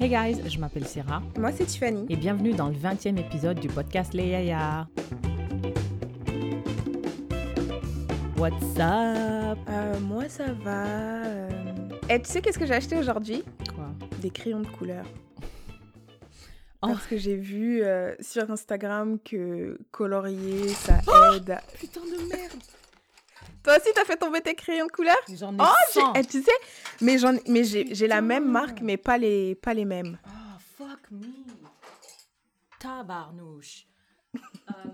Hey guys, je m'appelle Sarah Moi, c'est Tiffany. et bienvenue dans le 20e épisode du podcast Les Yaya. What's up? Euh, moi, ça va. euh. Et tu sais qu'est-ce que j'ai acheté aujourd'hui? Quoi? Des crayons de couleur. Oh. Parce que j'ai vu euh, sur Instagram que colorier, ça aide. à- Putain de merde! Toi aussi, t'as fait tomber tes crayons de couleur? J'en ai Oh, j'ai- 100. eh, tu sais, mais, j'en- mais j'ai j'ai la même marque, mais pas les, pas les mêmes. Oh, fuck me. Tabarnouche. Euh,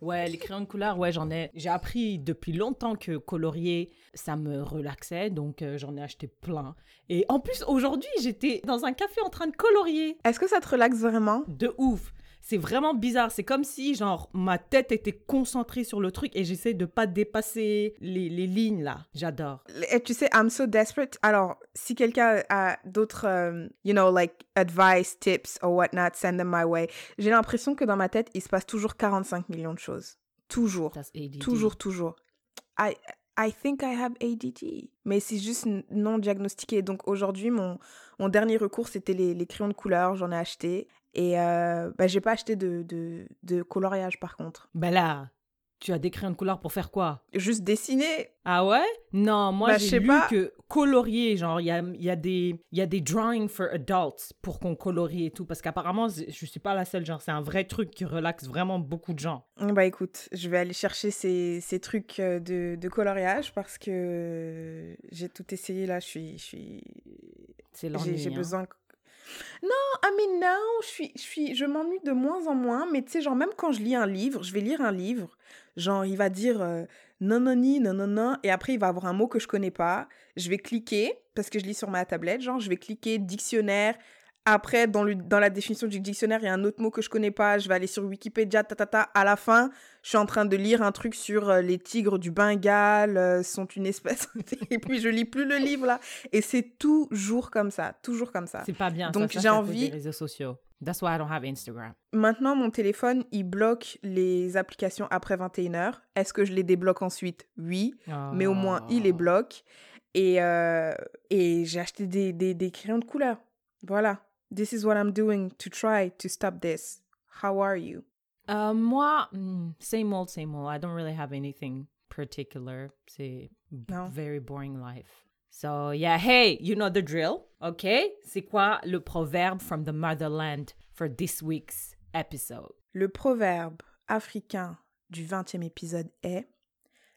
ouais, les crayons de couleur, ouais, j'en ai. J'ai appris depuis longtemps que colorier, ça me relaxait, donc euh, j'en ai acheté plein. Et en plus, aujourd'hui, j'étais dans un café en train de colorier. Est-ce que ça te relaxe vraiment? De ouf. C'est vraiment bizarre. C'est comme si, genre, ma tête était concentrée sur le truc et j'essaie de pas dépasser les, les lignes, là. J'adore. Et tu sais, I'm so desperate. Alors, si quelqu'un a d'autres, euh, you know, like advice, tips or whatnot, send them my way. J'ai l'impression que dans ma tête, il se passe toujours 45 millions de choses. Toujours. Toujours, toujours. I, I think I have ADD. Mais c'est juste non diagnostiqué. Donc aujourd'hui, mon, mon dernier recours, c'était les, les crayons de couleur. J'en ai acheté. Et euh, bah, j'ai pas acheté de, de, de coloriage par contre. Ben là, tu as des crayons de couleur pour faire quoi? Juste dessiner. Ah ouais? Non, moi Bah, j'ai lu pas. que colorier, genre, il y a, y, a des- y a des drawing for adults pour qu'on colorie et tout. Parce qu'apparemment, je suis pas la seule, genre, c'est un vrai truc qui relaxe vraiment beaucoup de gens. Bah écoute, je vais aller chercher ces, ces trucs euh, de, de coloriage parce que j'ai tout essayé là. Je suis. Je suis... C'est J'ai l'ennui. j'ai hein. besoin. Non, ah mais non, je suis, je suis, je m'ennuie de moins en moins. Mais tu sais, genre même quand je lis un livre, je vais lire un livre, genre il va dire euh, non non ni non non non, et après il va avoir un mot que je connais pas. Je vais cliquer parce que je lis sur ma tablette, genre je vais cliquer dictionnaire. Après, dans, le, dans la définition du dictionnaire, il y a un autre mot que je connais pas. Je vais aller sur Wikipédia, ta, ta, ta. À la fin, je suis en train de lire un truc sur euh, les tigres du Bengale euh, sont une espèce. et puis, je lis plus le livre, là. Et c'est toujours comme ça. Toujours comme ça. C'est pas bien. Donc, j'ai envie- Des réseaux sociaux. That's why I don't have Instagram. Maintenant, mon téléphone, il bloque les applications après 21h. Est-ce que je les débloque ensuite? Oui. Mais au moins, il les Oh. bloque. Et, euh, et j'ai acheté des, des, des crayons de couleur. Voilà. This is what I'm doing to try to stop this. How are you? Euh, moi, hmm, same old, same old. I don't really have anything particular. C'est very boring life. So, yeah, hey, you know the drill, okay? C'est quoi le proverbe from the motherland for this week's episode? Le proverbe africain du 20e épisode est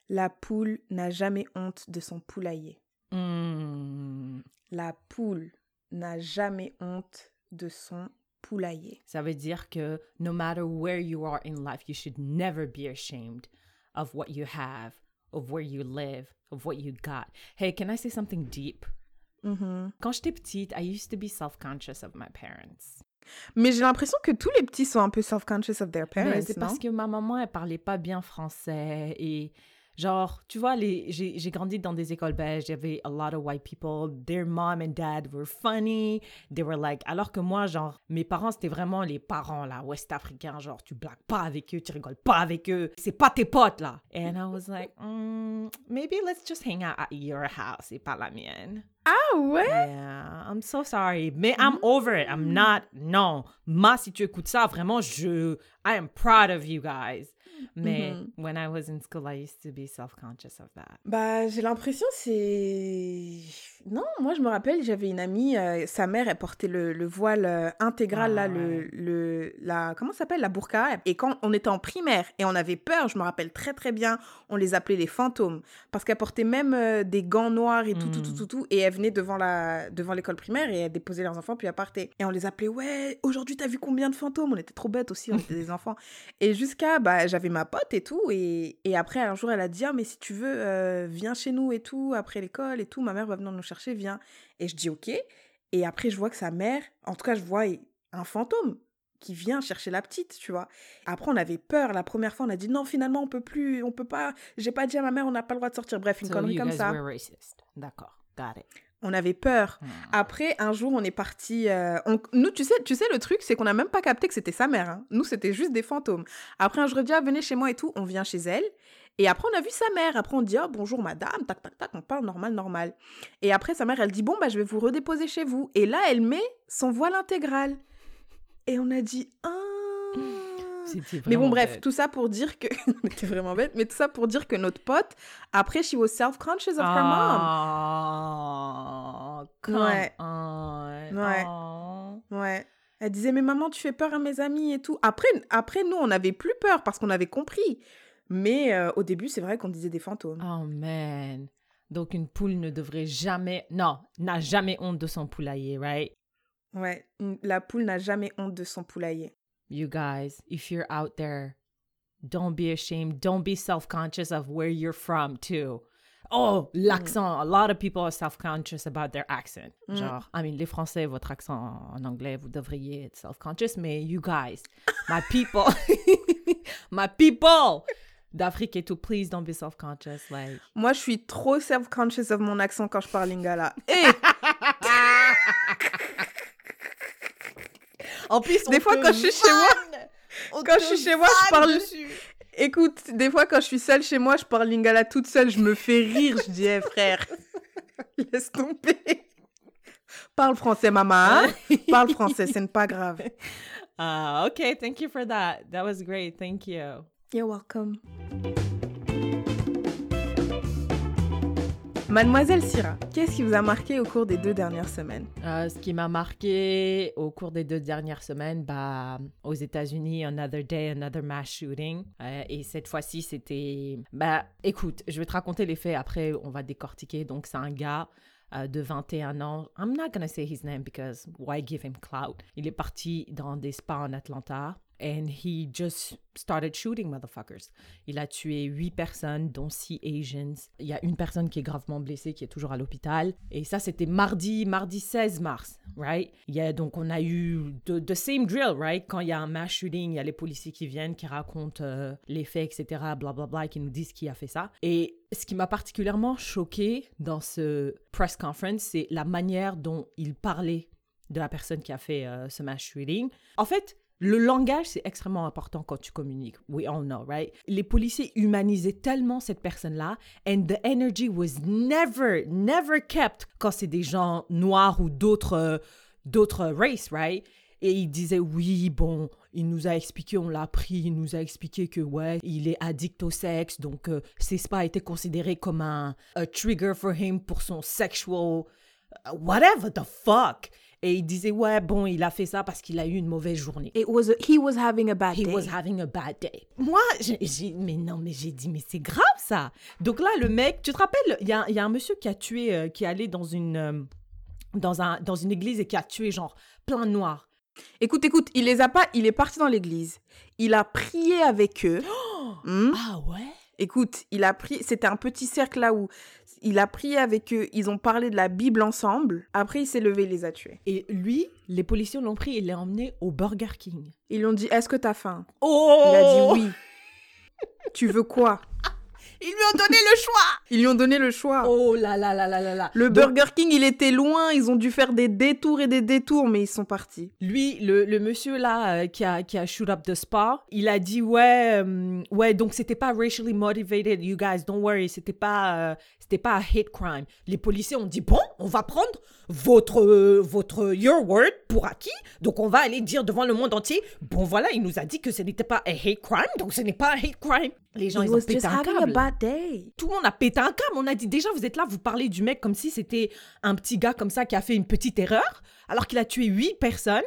La poule n'a jamais honte de son poulailler. Hmm, La poule n'a jamais honte de son poulailler. Ça veut dire que no matter where you are in life, you should never be ashamed of what you have, of where you live, of what you got. Hey, can I say something deep? Mhm. Quand j'étais petite, I used to be self-conscious of my parents. Mais j'ai l'impression que tous les petits sont un peu self-conscious of their parents, c'est parce que ma maman, elle parlait pas bien français et genre, tu vois, les, j'ai, j'ai grandi dans des écoles belges, il y avait a lot of white people, their mom and dad were funny, they were like, alors que moi, genre, mes parents, c'était vraiment les parents, là, ouest-africains, genre, tu blagues pas avec eux, tu rigoles pas avec eux, c'est pas tes potes, là. And I was like, mm, maybe let's just hang out at your house et pas la mienne. Ah ouais? Yeah, I'm so sorry. Mais I'm over it. I'm not. Non. Ma, si tu écoutes ça, vraiment, je. I am proud of you guys. Mais when I was in school, I used to be self-conscious of that. Bah, j'ai l'impression c'est... Non, moi je me rappelle, j'avais une amie, euh, sa mère, elle portait le, le voile euh, intégral, Ah là, le, ouais. le, la... Comment s'appelle? La burqa. Et quand on était en primaire et on avait peur, je me rappelle très très bien, on les appelait les fantômes. Parce qu'elle portait même euh, des gants noirs et tout, tout, tout, Mm. tout, tout. Et elle venait devant la devant l'école primaire et elle déposait leurs enfants, puis elle partait. Et on les appelait, ouais, aujourd'hui t'as vu combien de fantômes? On était trop bêtes aussi, on était des enfants. Et jusqu'à, bah, j'avais ma pote et tout. Et, et après, un jour, elle a dit, ah, mais si tu veux, euh, viens chez nous et tout, après l'école et tout. Ma mère va venir nous chercher, viens. Et je dis, ok. Et après, je vois que sa mère, en tout cas, je vois un fantôme qui vient chercher la petite, tu vois. Après, on avait peur. La première fois, on a dit, non, finalement, on peut plus, on peut pas. J'ai pas dit à ma mère, on n'a pas le droit de sortir. Bref, une So connerie comme ça. D'accord. Got it. On avait peur. Hmm. Après, un jour, on est parti. euh, on- Nous, tu sais, tu sais, le truc, c'est qu'on n'a même pas capté que c'était sa mère. hein. Nous, c'était juste des fantômes. Après, un jour, je dis, ah, venez chez moi et tout. On vient chez elle. Et après, on a vu sa mère. Après, on dit, oh, bonjour madame, tac, tac, tac, on parle normal, normal. Et après, sa mère, elle dit, bon, bah, je vais vous redéposer chez vous. Et là, elle met son voile intégral. Et on a dit, ah. Mais bon, bref, bête. tout ça pour dire que. T'es vraiment bête, mais tout ça pour dire que notre pote, après, she was self-conscious of her mom. Oh, come Ouais. on. Ouais. Oh. Ouais. Elle disait, mais maman, tu fais peur à mes amis et tout. Après, après nous, on n'avait plus peur parce qu'on avait compris. Mais euh, au début, c'est vrai qu'on disait des fantômes. Oh man. Donc une poule ne devrait jamais, non, n'a jamais honte de son poulailler, right? Ouais, la poule n'a jamais honte de son poulailler. You guys, if you're out there, don't be ashamed. Don't be self-conscious of where you're from too. Oh, l'accent. A lot of people are self-conscious about their accent. Genre, I mean, les Français, votre accent en anglais, vous devriez être self-conscious, mais you guys, my people, my people d'Afrique et tout, please don't be self-conscious. Like, Moi, je suis trop self-conscious of mon accent quand je parle lingala. Eh, en plus, Des fois, quand je suis chez moi- quand je suis chez moi, je parle- dessus. écoute, des fois, quand je suis seule chez moi, je parle lingala toute seule, je me fais rire. Je dis, eh, frère, laisse tomber. Parle français, maman. hein? Parle français, ce n'est pas grave. Ah, okay, thank you for that. That was great. Thank you. You're welcome. Mademoiselle Syrah, qu'est-ce qui vous a marqué au cours des deux dernières semaines? Euh, ce qui m'a marqué au cours des deux dernières semaines, bah, aux États-Unis, another day, another mass shooting. Euh, et cette fois-ci, c'était. Bah, écoute, je vais te raconter les faits. Après, on va décortiquer. Donc, c'est un gars euh, de 21 ans. I'm not gonna say his name because why give him clout? Il est parti dans des spas en Atlanta. And he just started shooting motherfuckers. Il a tué huit personnes, dont six Asians. Il y a une personne qui est gravement blessée, qui est toujours à l'hôpital. Et ça, c'était mardi, mardi 16 mars, right? Il y a, donc, on a eu the, the same drill, right? Quand il y a un mass shooting, il y a les policiers qui viennent, qui racontent euh, les faits, etc., blablabla, qui nous disent qui a fait ça. Et ce qui m'a particulièrement choqué dans ce press conference, c'est la manière dont il parlait de la personne qui a fait euh, ce mass shooting. En fait, le langage, c'est extrêmement important quand tu communiques. We all know, right? Les policiers humanisaient tellement cette personne-là, and the energy was never, never kept quand c'est des gens noirs ou d'autres, d'autres races, right? Et il disait, oui, bon, il nous a expliqué, on l'a appris, il nous a expliqué que, ouais, il est addict au sexe, donc euh, ces spas étaient considérés comme un a trigger for him pour son sexual, whatever the fuck. Et il disait, ouais, bon, il a fait ça parce qu'il a eu une mauvaise journée. It was a- he was having a bad He day. was having a bad day. Moi, j'ai, mais non, mais j'ai dit, mais c'est grave ça. Donc là, le mec, tu te rappelles, il y a, il y a un monsieur qui a tué, euh, qui est allé dans une, euh, dans, un, dans une église et qui a tué genre plein de noirs. Écoute, écoute, il les a pas, il est parti dans l'église. Il a prié avec eux. Hmm? Ah ouais? Écoute, il a pris, c'était un petit cercle là où il a prié avec eux, ils ont parlé de la Bible ensemble. Après, il s'est levé, il les a tués. Et lui, les policiers l'ont pris et l'ont emmené au Burger King. Ils lui ont dit, est-ce que t'as faim? Oh! Il a dit oui. tu veux quoi? Ils lui ont donné le choix! Ils lui ont donné le choix. Oh là là là là là là! Le Donc, Burger King, il était loin, ils ont dû faire des détours et des détours, mais ils sont partis. Lui, le, le monsieur là euh, qui, a, qui a shoot up the spa, il a dit ouais, euh, ouais, donc c'était pas racially motivated, you guys, don't worry, c'était pas, euh, c'était pas un hate crime. Les policiers ont dit bon, on va prendre votre, euh, votre your word pour acquis, donc on va aller dire devant le monde entier, bon voilà, il nous a dit que ce n'était pas un hate crime, donc ce n'est pas un hate crime. Les gens He ils ont pété un a câble bad day. tout le monde a pété un câble. On a dit déjà, vous êtes là, vous parlez du mec comme si c'était un petit gars comme ça qui a fait une petite erreur, alors qu'il a tué huit personnes.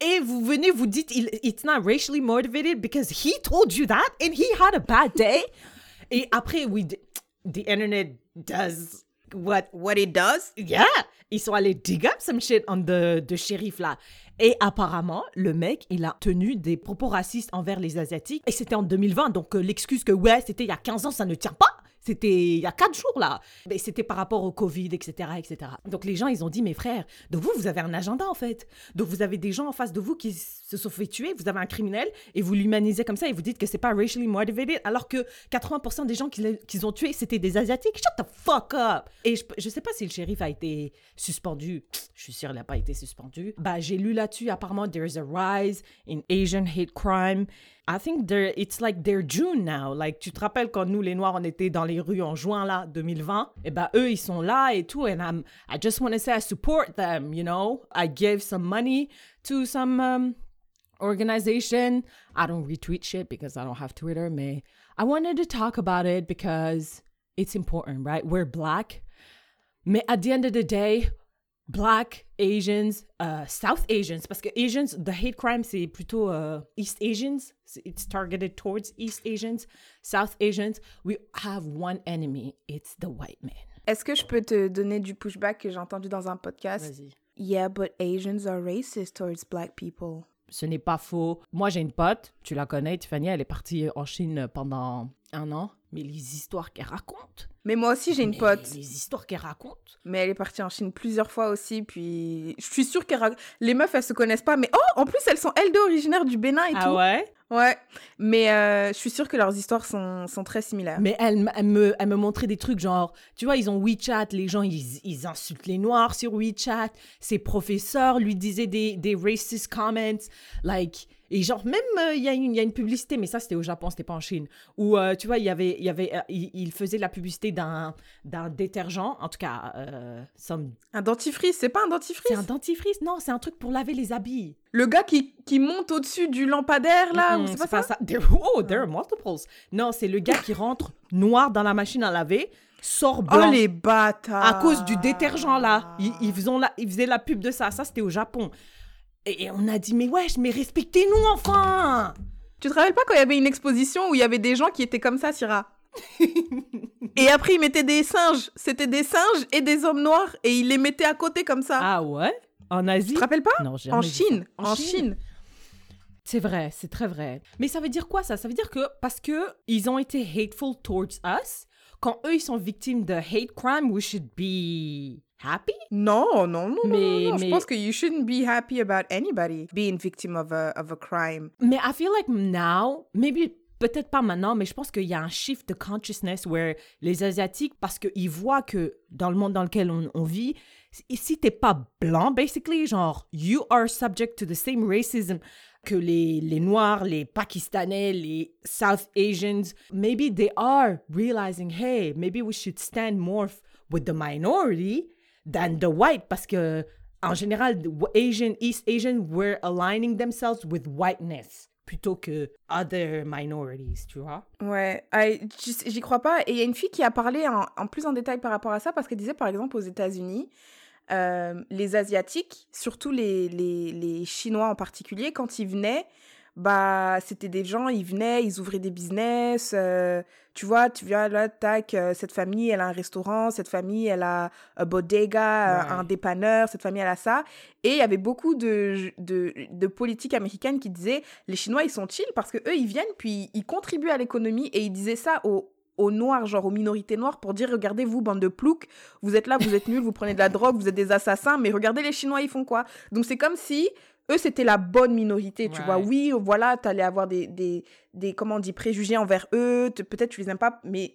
Et vous venez, vous dites, it's not racially motivated because he told you that and he had a bad day. Et après, oui, the, the internet does what, What it does? yeah. Ils sont allés dig up some shit on the, the shérif là. Et apparemment, le mec, il a tenu des propos racistes envers les Asiatiques. Et c'était en 2020, donc euh, l'excuse que ouais, c'était il y a 15 ans, ça ne tient pas. C'était il y a 4 jours là. Mais c'était par rapport au Covid, etc., etc. Donc les gens, ils ont dit, mes frères, de vous, vous avez un agenda en fait. Donc vous avez des gens en face de vous qui se sont fait tuer, vous avez un criminel et vous l'humanisez comme ça et vous dites que c'est pas racially motivated alors que 80% des gens qu'ils qu'ils ont tués, c'était des Asiatiques. Shut the fuck up! Et je, je sais pas si le shérif a été suspendu. Je suis sûre il n'a pas été suspendu. Bah, j'ai lu là-dessus, apparemment, there's a rise in Asian hate crime. I think there, it's like they're June now. Like, tu te rappelles quand nous, les Noirs, on était dans les rues en juin, là, 2020? Et bah, eux, ils sont là et tout. And I'm, I just want to say I support them, you know? I gave some money to some um, organization. I don't retweet shit because I don't have Twitter, mais I wanted to talk about it because it's important, right? We're black. Mais at the end of the day, Black, Asians, uh, South Asians, parce que Asians, the hate crime, c'est plutôt uh, East Asians. It's targeted towards East Asians. South Asians, we have one enemy. It's the white man. Est-ce que je peux te donner du pushback que j'ai entendu dans un podcast? Vas-y. Yeah, but Asians are racist towards black people. Ce n'est pas faux. Moi, j'ai une pote, tu la connais, Tiffany, elle est partie en Chine pendant un an. Mais les histoires qu'elle raconte. Mais moi aussi, j'ai une pote. Les histoires qu'elle raconte. Mais elle est partie en Chine plusieurs fois aussi. Puis je suis sûre que les meufs, elles se connaissent pas. Mais oh, en plus, elles sont elles deux originaires du Bénin et ah tout. ouais? Ouais. Mais euh, je suis sûre que leurs histoires sont, sont très similaires. Mais elle, elle me, elle me montrait des trucs genre, tu vois, ils ont WeChat, les gens, ils, ils insultent les Noirs sur WeChat. Ses professeurs lui disaient des, des racist comments. Like, et genre, même, euh, il y, a une- il y a une publicité, mais ça, c'était au Japon, c'était pas en Chine, où, euh, tu vois, il y avait, il y avait, euh, il, il faisait la publicité d'un, d'un détergent, en tout cas, euh, some- Un dentifrice, c'est pas un dentifrice c'est un dentifrice, non, c'est un truc pour laver les habits. Le gars qui, qui monte au-dessus du lampadaire, là, ou Mm-mm, c'est pas ça, There- oh, there are multiples. Non, c'est le gars qui rentre noir dans la machine à laver, sort blanc. Oh, les bâtards à cause du détergent là. Ils, ils faisaient la, ils faisaient la pub de ça. Ça, c'était au Japon. Et, et on a dit, mais wesh, mais respectez-nous enfin Tu te rappelles pas quand il y avait une exposition où il y avait des gens qui étaient comme ça, Syrah Et après, ils mettaient des singes. C'était des singes et des hommes noirs. Et ils les mettaient à côté comme ça. Ah ouais? En Asie? Tu te rappelles pas? Non, En. Chine. En Chine? C'est vrai, c'est très vrai. Mais ça veut dire quoi ça? Ça veut dire que parce que ils ont été hateful towards us, quand eux ils sont victimes de hate crime, we should be happy? Non, non, non, Mais- non, non. Je mais- pense que you shouldn't be happy about anybody being victim of a, of a crime. Mais I feel like now, maybe peut-être pas maintenant, mais je pense qu'il y a un shift de consciousness where les Asiatiques, parce qu'ils voient que dans le monde dans lequel on, vit, si- t'es pas blanc, basically, genre, you are subject to the same racism que les, les Noirs, les Pakistanais, les South Asians, maybe they are realizing, hey, maybe we should stand more with the minority than the white, parce que en général, Asian, East Asian were aligning themselves with whiteness plutôt que other minorities, tu vois. Ouais, j'y crois pas. Et il y a une fille qui a parlé en, en plus en détail par rapport à ça parce qu'elle disait par exemple aux États-Unis, euh, les Asiatiques, surtout les, les, les Chinois en particulier, quand ils venaient, bah c'était des gens, ils venaient, ils ouvraient des business. euh, tu vois, tu viens là, tac, euh, cette famille, elle a un restaurant, cette famille, elle a un bodega, Ouais. un dépanneur, cette famille, elle a ça. Et il y avait beaucoup de, de, de politiques américaines qui disaient les Chinois, ils sont chill parce que eux, ils viennent, puis ils contribuent à l'économie et ils disaient ça aux, aux Noirs, genre aux minorités noires, pour dire regardez, vous, bande de ploucs, vous êtes là, vous êtes nuls, vous prenez de la drogue, vous êtes des assassins, mais regardez les Chinois, ils font quoi? Donc c'est comme si eux, c'était la bonne minorité, tu Ouais. vois. Oui, voilà, t'allais avoir des, des, des, comment on dit, préjugés envers eux, peut-être tu les aimes pas, mais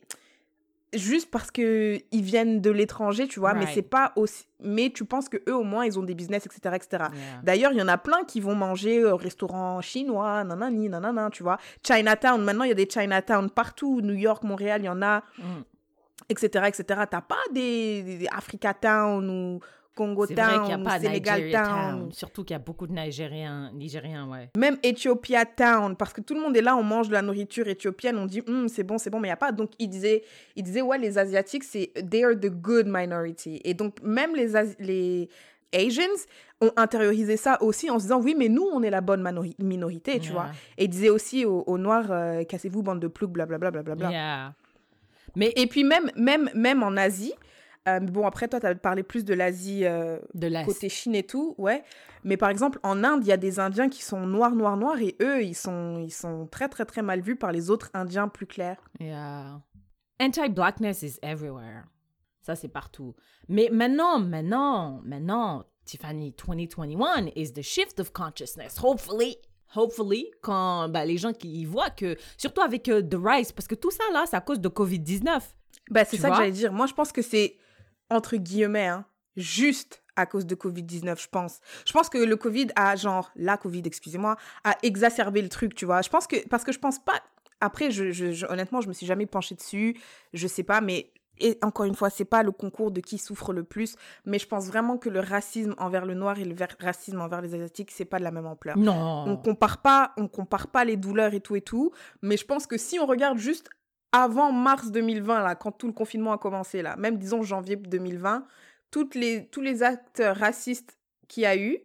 juste parce que ils viennent de l'étranger, tu vois, mais Right. c'est pas aussi... Mais tu penses que eux au moins, ils ont des business, etc., etc. Yeah. D'ailleurs, il y en a plein qui vont manger au restaurant chinois, nanani, nanana, tu vois. Chinatown, maintenant, il y a des Chinatown partout. New York, Montréal, il y en a, Mm. etc., etc. T'as pas des, des Africa Town ou Congo C'est vrai n'y a Town pas Sénégal Town. Town. Surtout qu'il y a beaucoup de Nigériens, Nigériens, ouais. Même Ethiopia Town, parce que tout le monde est là, on mange de la nourriture éthiopienne, on dit Hum, c'est bon, c'est bon, mais il n'y a pas. Donc il disait, il disait, ouais, les Asiatiques, c'est they are the good minority. Et donc même les, les Asians ont intériorisé ça aussi en se disant, oui, mais nous, on est la bonne minorité, tu Yeah. vois. Et il disait aussi aux, aux Noirs, euh, cassez-vous, bande de ploucs, blablabla. blablabla. Yeah. Mais Et puis même, même, même en Asie, euh, bon, après, toi, tu as parlé plus de l'Asie. euh, de côté Chine et tout, ouais. Mais par exemple, en Inde, il y a des Indiens qui sont noirs, noirs, noirs, et eux, ils sont, ils sont très, très, très mal vus par les autres Indiens plus clairs. Yeah. Anti-blackness is everywhere. Ça, c'est partout. Mais maintenant, maintenant, maintenant, Tiffany, 2021 is the shift of consciousness. Hopefully, hopefully, quand bah, les gens qui y voient que, surtout avec euh, The Rise, parce que tout ça, là, c'est à cause de COVID-19. Bah, c'est ça que j'allais dire. Moi, je pense que c'est entre guillemets, hein. juste à cause de Covid-19, je pense. Je pense que le Covid a, genre, la Covid, excusez-moi, a exacerbé le truc, tu vois. Je pense que, parce que je pense pas, après, je, je, honnêtement, je me suis jamais penchée dessus, je sais pas, mais et encore une fois, c'est pas le concours de qui souffre le plus, mais je pense vraiment que le racisme envers le noir et le racisme envers les asiatiques, c'est pas de la même ampleur. Non. On compare pas, on compare pas les douleurs et tout et tout, mais je pense que si on regarde juste avant mars 2020 là, quand tout le confinement a commencé là, même disons janvier 2020, toutes les tous les actes racistes qu'il y a eu,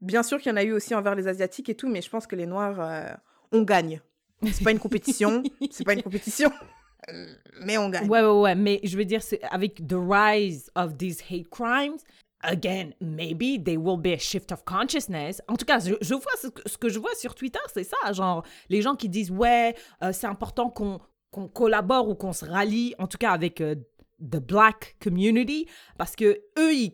bien sûr qu'il y en a eu aussi envers les asiatiques et tout, mais je pense que les noirs euh, on gagne. C'est pas une compétition, c'est pas une compétition. mais on gagne. Ouais, ouais, ouais. Mais je veux dire, avec the rise of these hate crimes, again, maybe there will be a shift of consciousness. En tout cas, je, je vois ce que, ce que, je vois sur Twitter, c'est ça. Genre, les gens qui disent, ouais, euh, c'est important qu'on qu'on collabore ou qu'on se rallie, en tout cas avec euh, the black community, parce que eux, ils,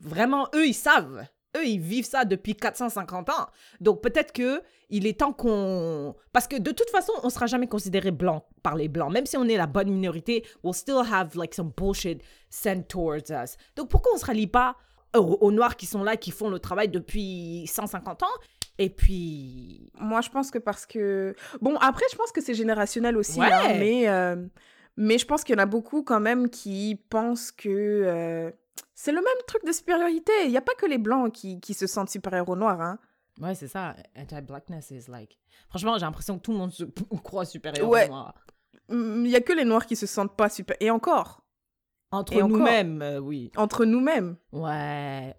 vraiment, eux, ils savent eux, ils vivent ça depuis 450 ans. Donc peut-être que il est temps qu'on... Parce que de toute façon, on sera jamais considéré blanc par les blancs. Même si on est la bonne minorité, we'll still have like some bullshit sent towards us. Donc pourquoi on se rallie pas aux, Noirs qui sont là, qui font le travail depuis 150 ans? Et puis... Moi, je pense que parce que... Bon, après, je pense que c'est générationnel aussi, hein, mais, euh, mais je pense qu'il y en a beaucoup quand même qui pensent que... Euh, c'est le même truc de supériorité. Il n'y a pas que les blancs qui, qui se sentent supérieurs aux noirs. Hein. Ouais, c'est ça. Anti-blackness is like. Franchement, j'ai l'impression que tout le monde se croit supérieur aux noirs. Il n'y a que les noirs qui se sentent pas supérieurs. Et encore. Entre nous-mêmes, euh, oui. Entre nous-mêmes. Ouais.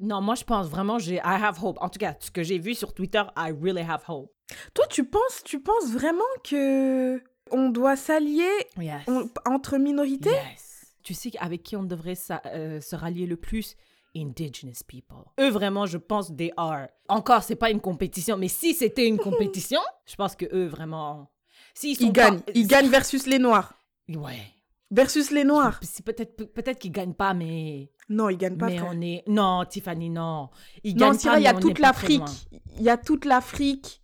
Non, moi, je pense vraiment, j'ai I have hope. En tout cas, ce que j'ai vu sur Twitter, I really have hope. Toi, tu penses, tu penses vraiment que on doit s'allier entre minorités? Yes tu sais avec qui on devrait euh, se rallier le plus? Indigenous people. Eux, vraiment, je pense, they are. Encore, c'est pas une compétition, mais si c'était une compétition, je pense que eux, vraiment. Si ils, gagnent. Ils gagnent versus les Noirs. Ouais. Versus les Noirs. Peut-être peut qu'ils gagnent pas, mais. Non, ils gagnent pas. Mais on est. Non, Tiffany, non. Ils non, gagnent pas. il y a toute l'Afrique. Il y a toute l'Afrique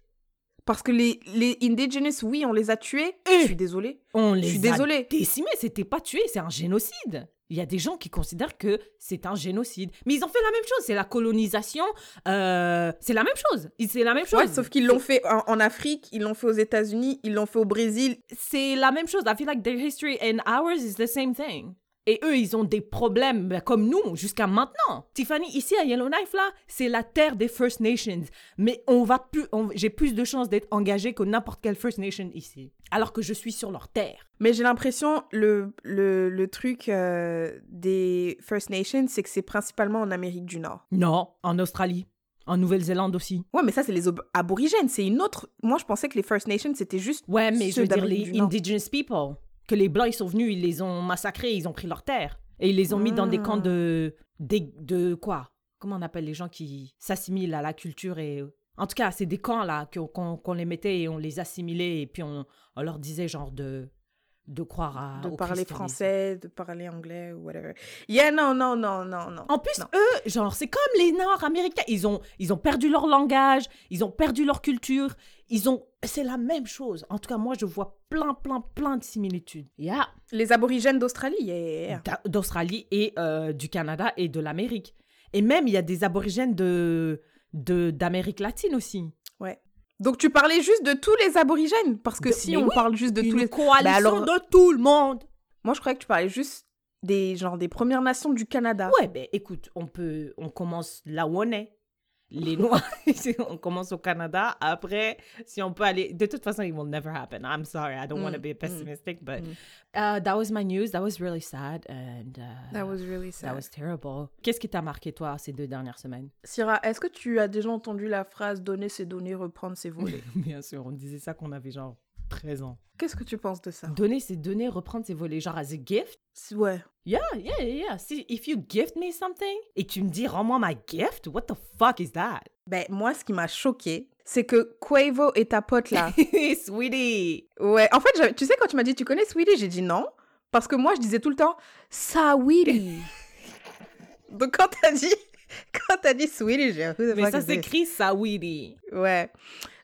parce que les, les indigenous, oui, on les a tués. je suis désolée. On les je suis désolée. décimés. C'était pas tués, c'est un génocide. Il y a des gens qui considèrent que c'est un génocide. Mais ils ont fait la même chose. C'est la colonisation. Euh, c'est la même chose. C'est la même chose. Ouais, sauf qu'ils l'ont fait en, Afrique, ils l'ont fait aux États-Unis, ils l'ont fait au Brésil. C'est la même chose. I feel like their history and ours is the same thing. Et eux, ils ont des problèmes ben, comme nous jusqu'à maintenant. Tiffany, ici à Yellowknife, là, c'est la terre des First Nations. Mais on va plus, j'ai plus de chances d'être engagé que n'importe quelle First Nation ici. Alors que je suis sur leur terre. Mais j'ai l'impression, le, le, le truc euh, des First Nations, c'est que c'est principalement en Amérique du Nord. Non, en Australie. En Nouvelle-Zélande aussi. Ouais, mais ça, c'est les aborigènes. C'est une autre. Moi, je pensais que les First Nations, c'était juste. Ouais, mais je veux dire les Indigenous people que les Blancs, ils sont venus, ils les ont massacrés, ils ont pris leur terre. Et ils les ont mis dans des camps de, de, quoi? Comment on appelle les gens qui s'assimilent à la culture et... En tout cas, c'est des camps là qu'on les mettait et on les assimilait et puis on, on leur disait genre de de croire à de parler français, de parler anglais ou whatever. Yeah, non, non, non, non, non. En plus, eux, genre, c'est comme les Nord-Américains. Ils ont, ils ont perdu leur langage, ils ont perdu leur culture. Ils ont, c'est la même chose. En tout cas, moi, je vois plein, plein, plein de similitudes. Yeah. Les aborigènes d'Australie, yeah. D'Australie et euh, du Canada et de l'Amérique. Et même, il y a des aborigènes de d'Amérique latine aussi. Ouais. Donc tu parlais juste de tous les aborigènes Parce que si on parle juste de tous les... coalition bah alors... de tout le monde Moi, je croyais que tu parlais juste des, genre, des Premières Nations du Canada. Ouais, ben écoute, on peut... On commence là où on est les Noirs, on commence au Canada. Après, si on peut aller, de toute façon, it will never happen. I'm sorry, I don't want to mm, be mm, pessimistic, but mm. uh, that was my news. That was really sad, and uh, that was really sad. That was terrible. Qu'est-ce qui t'a marqué toi ces deux dernières semaines? Syrah, est-ce que tu as déjà entendu la phrase donner ses données, reprendre ses volets Bien sûr, on disait ça qu'on avait genre 13 ans. Qu'est-ce que tu penses de ça? Donner ses données, reprendre ses volets, genre as a gift? Ouais. Yeah, yeah, yeah. Si, if you gift me something et tu me dis rends-moi ma gift, what the fuck is that? Ben, moi, ce qui m'a choqué, c'est que Quavo et ta pote là. Sweetie Ouais, en fait, tu sais, quand tu m'as dit tu connais Sweetie, j'ai dit non. Parce que moi, je disais tout le temps Sweetie. Donc, quand t'as dit. Quand t'as dit Sweetie, j'ai Mais ça s'écrit Sweetie. Ouais.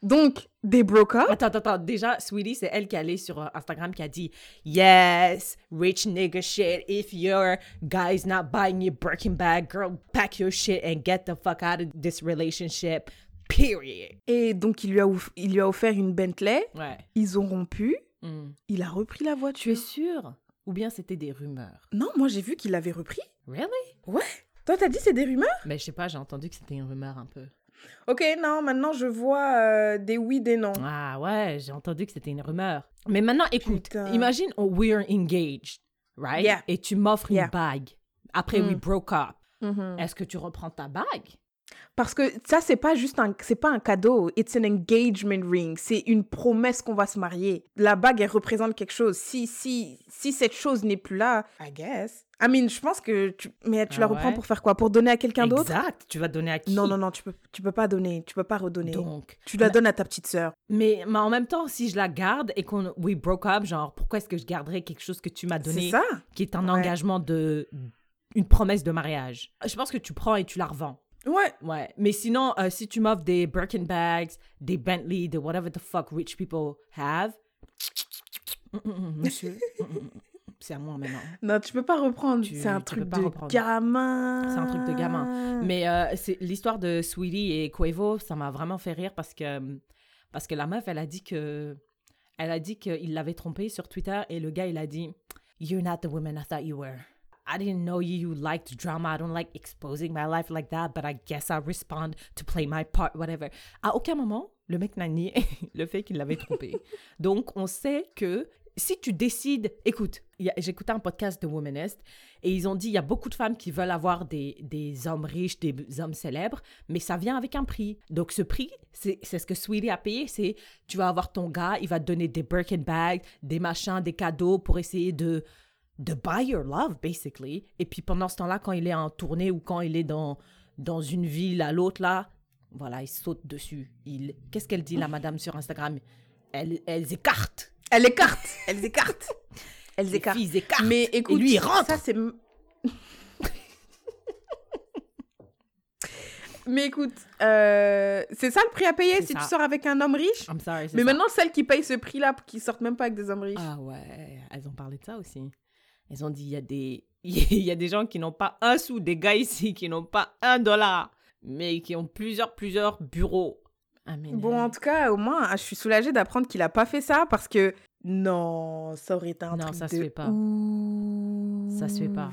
Donc, They broke up? Attends, attends, attends. Déjà, Sweetie, c'est elle qui est allée sur euh, Instagram qui a dit Yes, rich nigga shit. If your guy's not buying you Birkin bag, girl, pack your shit and get the fuck out of this relationship. Period. Et donc, il lui, a il lui a offert une Bentley. Ouais. Ils ont rompu. Hmm. Il a repris la Tu voiture. es sûr? Ou bien c'était des rumeurs? Non, moi, j'ai vu qu'il l'avait repris. Really? Ouais. Toi, t'as dit c'est des rumeurs? Mais je sais pas, j'ai entendu que c'était une rumeur un peu. Ok, non, maintenant, je vois euh, des oui, des non. Ah ouais, j'ai entendu que c'était une rumeur. Mais maintenant, écoute, Putain. imagine oh, we're engaged, right? Yeah. Et tu m'offres Yeah. une bague. Après, we Mm. broke up. Mhm. Est-ce que tu reprends ta bague? Parce que ça, c'est pas juste un, c'est pas un cadeau. It's an engagement ring. C'est une promesse qu'on va se marier. La bague, elle représente quelque chose. Si, si, si cette chose n'est plus là, I guess. I mean, je pense que tu, mais tu Ah la reprends ouais? pour faire quoi? Pour donner à quelqu'un d'autre? Exact. Tu vas donner à qui? Non, non, non, tu peux, tu peux pas donner. Tu peux pas redonner. Donc, tu la Mais- donnes à ta petite sœur. mais, mais en même temps, si je la garde et qu'on we broke up, genre, pourquoi est-ce que je garderais quelque chose que tu m'as C'est donné ça? qui est un Ouais. engagement de une promesse de mariage? Je pense que tu prends et tu la revends. Ouais. Ouais, mais sinon, euh, si tu m'offres des Birkin bags, des Bentley, de whatever the fuck rich people have, Mm, mm, mm, monsieur, mm, c'est à moi maintenant. Non, tu peux pas reprendre. C'est un truc de reprendre. gamin. C'est un truc de gamin. Mais euh, c'est l'histoire de Sweetie et Quavo, ça m'a vraiment fait rire parce que parce que la meuf, elle a dit que elle a dit qu'il l'avait trompé sur Twitter et le gars, il a dit You're not the woman I thought you were. I didn't know you, you liked drama. I don't like exposing my life like that, but I guess I respond to play my part, whatever. À aucun moment, le mec n'a nié le fait qu'il l'avait trompé. Donc, on sait que si tu décides, écoute, j'écoutais un podcast de Womanist et ils ont dit il y a beaucoup de femmes qui veulent avoir des, des hommes riches, des hommes célèbres, mais ça vient avec un prix. Donc ce prix, c'est c'est ce que Sweetie a payé, c'est tu vas avoir ton gars, il va te donner des Birkin bags, des machins, des cadeaux pour essayer de de buy your love basically. Et puis pendant ce temps-là, quand il est en tournée ou quand il est dans dans une ville à l'autre là, voilà, il saute dessus. Il qu'est-ce qu'elle dit la madame sur Instagram? Elle elles écartent. Elles écartent. Elles écartent. Elles Les écartent. Mais écoute, et lui il rentre. ça c'est. Mais écoute, euh, c'est ça le prix à payer C'est si ça. tu sors avec un homme riche? I'm sorry, c'est Mais ça. maintenant, celles qui payent ce prix-là, qui sortent même pas avec des hommes riches. Ah ouais, elles ont parlé de ça aussi. Elles ont dit il y a des il y a des gens qui n'ont pas un sou, des gars ici qui n'ont pas un dollar, mais qui ont plusieurs plusieurs bureaux. Mais Bon, en tout cas, au moins, je suis soulagée d'apprendre qu'il a pas fait ça parce que non, ça aurait été un Non, truc ça de se fait pas. Ça se fait pas.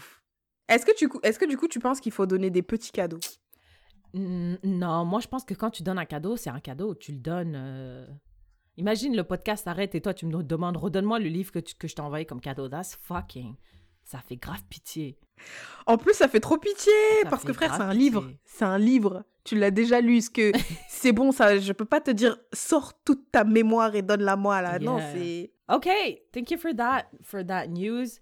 Est-ce que tu est-ce que du coup tu penses qu'il faut donner des petits cadeaux? Non, moi je pense que quand tu donnes un cadeau, c'est un cadeau. Tu le donnes. euh, Imagine le podcast s'arrête et toi tu me demandes redonne-moi le livre que, tu- que je t'ai envoyé comme cadeau. That's fucking. Ça fait grave pitié. En plus, ça fait trop pitié Ça parce que frère, c'est un livre, c'est un livre. Tu l'as déjà lu, ce que c'est bon ça, je peux pas te dire sors toute ta mémoire et donne-la moi là. Non, Yeah. c'est Okay, thank you for that for that news.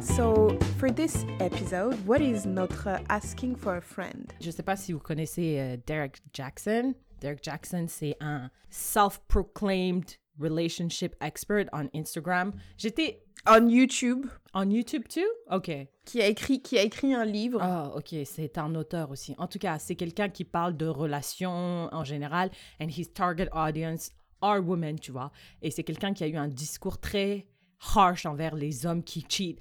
So, for this episode, what is notre asking for a friend? Je sais pas si vous connaissez euh, Derek Jackson. Derek Jackson, c'est un self-proclaimed relationship expert on Instagram. J'étais On YouTube, on YouTube too? OK. qui a écrit qui a écrit un livre. Ah, OK, c'est un auteur aussi. En tout cas, c'est quelqu'un qui parle de relations en général and his target audience are women, tu vois. Et c'est quelqu'un qui a eu un discours très harsh envers les hommes qui cheat.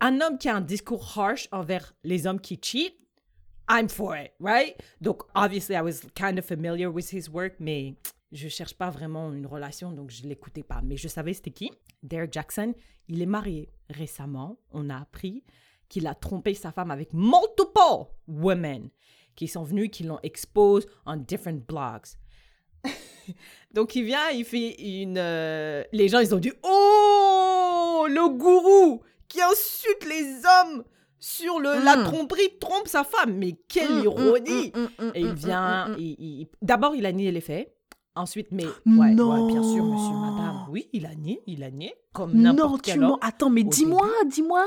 Un homme qui a un discours harsh envers les hommes qui cheat, I'm for it, right? Donc, obviously, I was kind of familiar with his work, mais je cherche pas vraiment une relation, donc je l'écoutais pas. Mais je savais c'était qui. Derek Jackson, il est marié récemment. On a appris qu'il a trompé sa femme avec multiple women qui sont venues, qui l'ont expose on different blogs. donc, il vient, il fait une... euh, Les gens, ils ont dit « Oh, le gourou qui insulte les hommes sur le, la Mm. tromperie trompe sa femme. Mais quelle Mm, mm, ironie Et il vient, il- il- d'abord il a nié les faits, ensuite, mais ouais, ouais, bien sûr, monsieur, Non. madame, oui, il a nié, il a nié, comme Non, n'importe quel homme. Attends, mais dis-moi, dis-moi.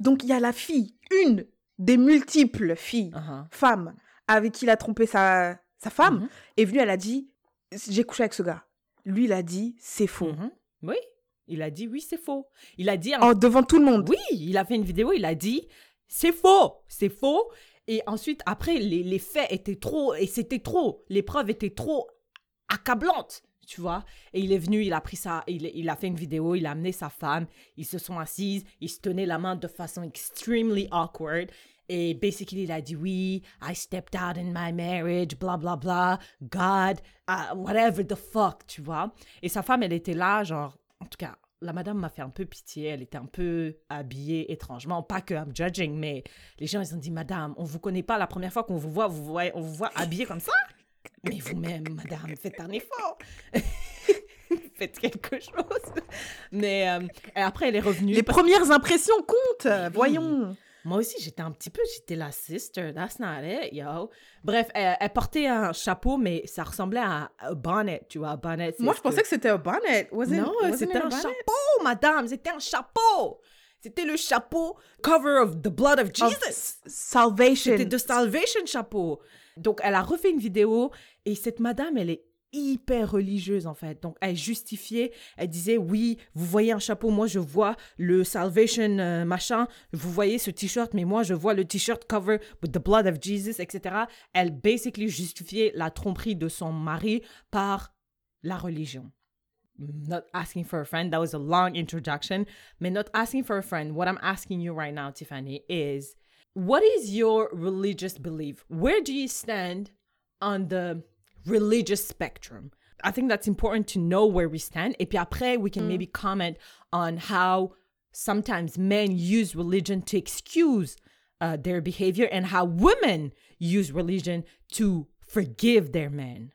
Donc, il y a la fille, une des multiples filles, Uh-huh. femmes, avec qui il a trompé sa, sa femme, Mhm. est venue, elle a dit J'ai couché avec ce gars. Lui, il a dit C'est faux. Mhm. Oui, il a dit oui, c'est faux. Il a dit, Oh, devant tout le monde. oui, il a fait une vidéo, il a dit c'est faux, c'est faux. Et ensuite, après, les, les faits étaient trop, et c'était trop, les preuves étaient trop accablantes, tu vois. Et il est venu, il a pris ça, il, il a fait une vidéo, il a amené sa femme, ils se sont assises, ils se tenaient la main de façon extremely awkward. Et basically, il a dit oui, I stepped out in my marriage, bla bla bla, God, uh, whatever the fuck, tu vois. Et sa femme, elle était là, genre, en tout cas, la madame m'a fait un peu pitié, elle était un peu habillée étrangement, pas que I'm judging, mais les gens, ils ont dit, madame, on vous connaît pas, la première fois qu'on vous voit, vous voyez, on vous voit habillée comme ça? Mais vous-même, madame, faites un effort Faites quelque chose Mais euh, et après, elle est revenue. Les premières impressions comptent, voyons. Moi aussi, j'étais un petit peu, j'étais la sister, that's not it, yo. Bref, elle, elle portait un chapeau, mais ça ressemblait à un bonnet, tu vois, un bonnet. Moi, je pensais que c'était un bonnet. Was it- Non, c'était un bonnet? chapeau, madame, c'était un chapeau. C'était le chapeau cover of the blood of Jesus. Salvation. C'était de Salvation chapeau. Donc, elle a refait une vidéo et cette madame, elle est hyper religieuse en fait. Donc, elle justifiait, elle disait oui, vous voyez un chapeau, moi je vois le Salvation euh, machin, vous voyez ce t-shirt, mais moi je vois le t-shirt cover with the blood of Jesus, etc. Elle basically justifiait la tromperie de son mari par la religion. Not asking for a friend, that was a long introduction, but not asking for a friend. What I'm asking you right now, Tiffany, is what is your religious belief? Where do you stand on the religious spectrum? I think that's important to know where we stand. Et puis après, we can maybe comment on how sometimes men use religion to excuse uh, their behavior and how women use religion to forgive their men.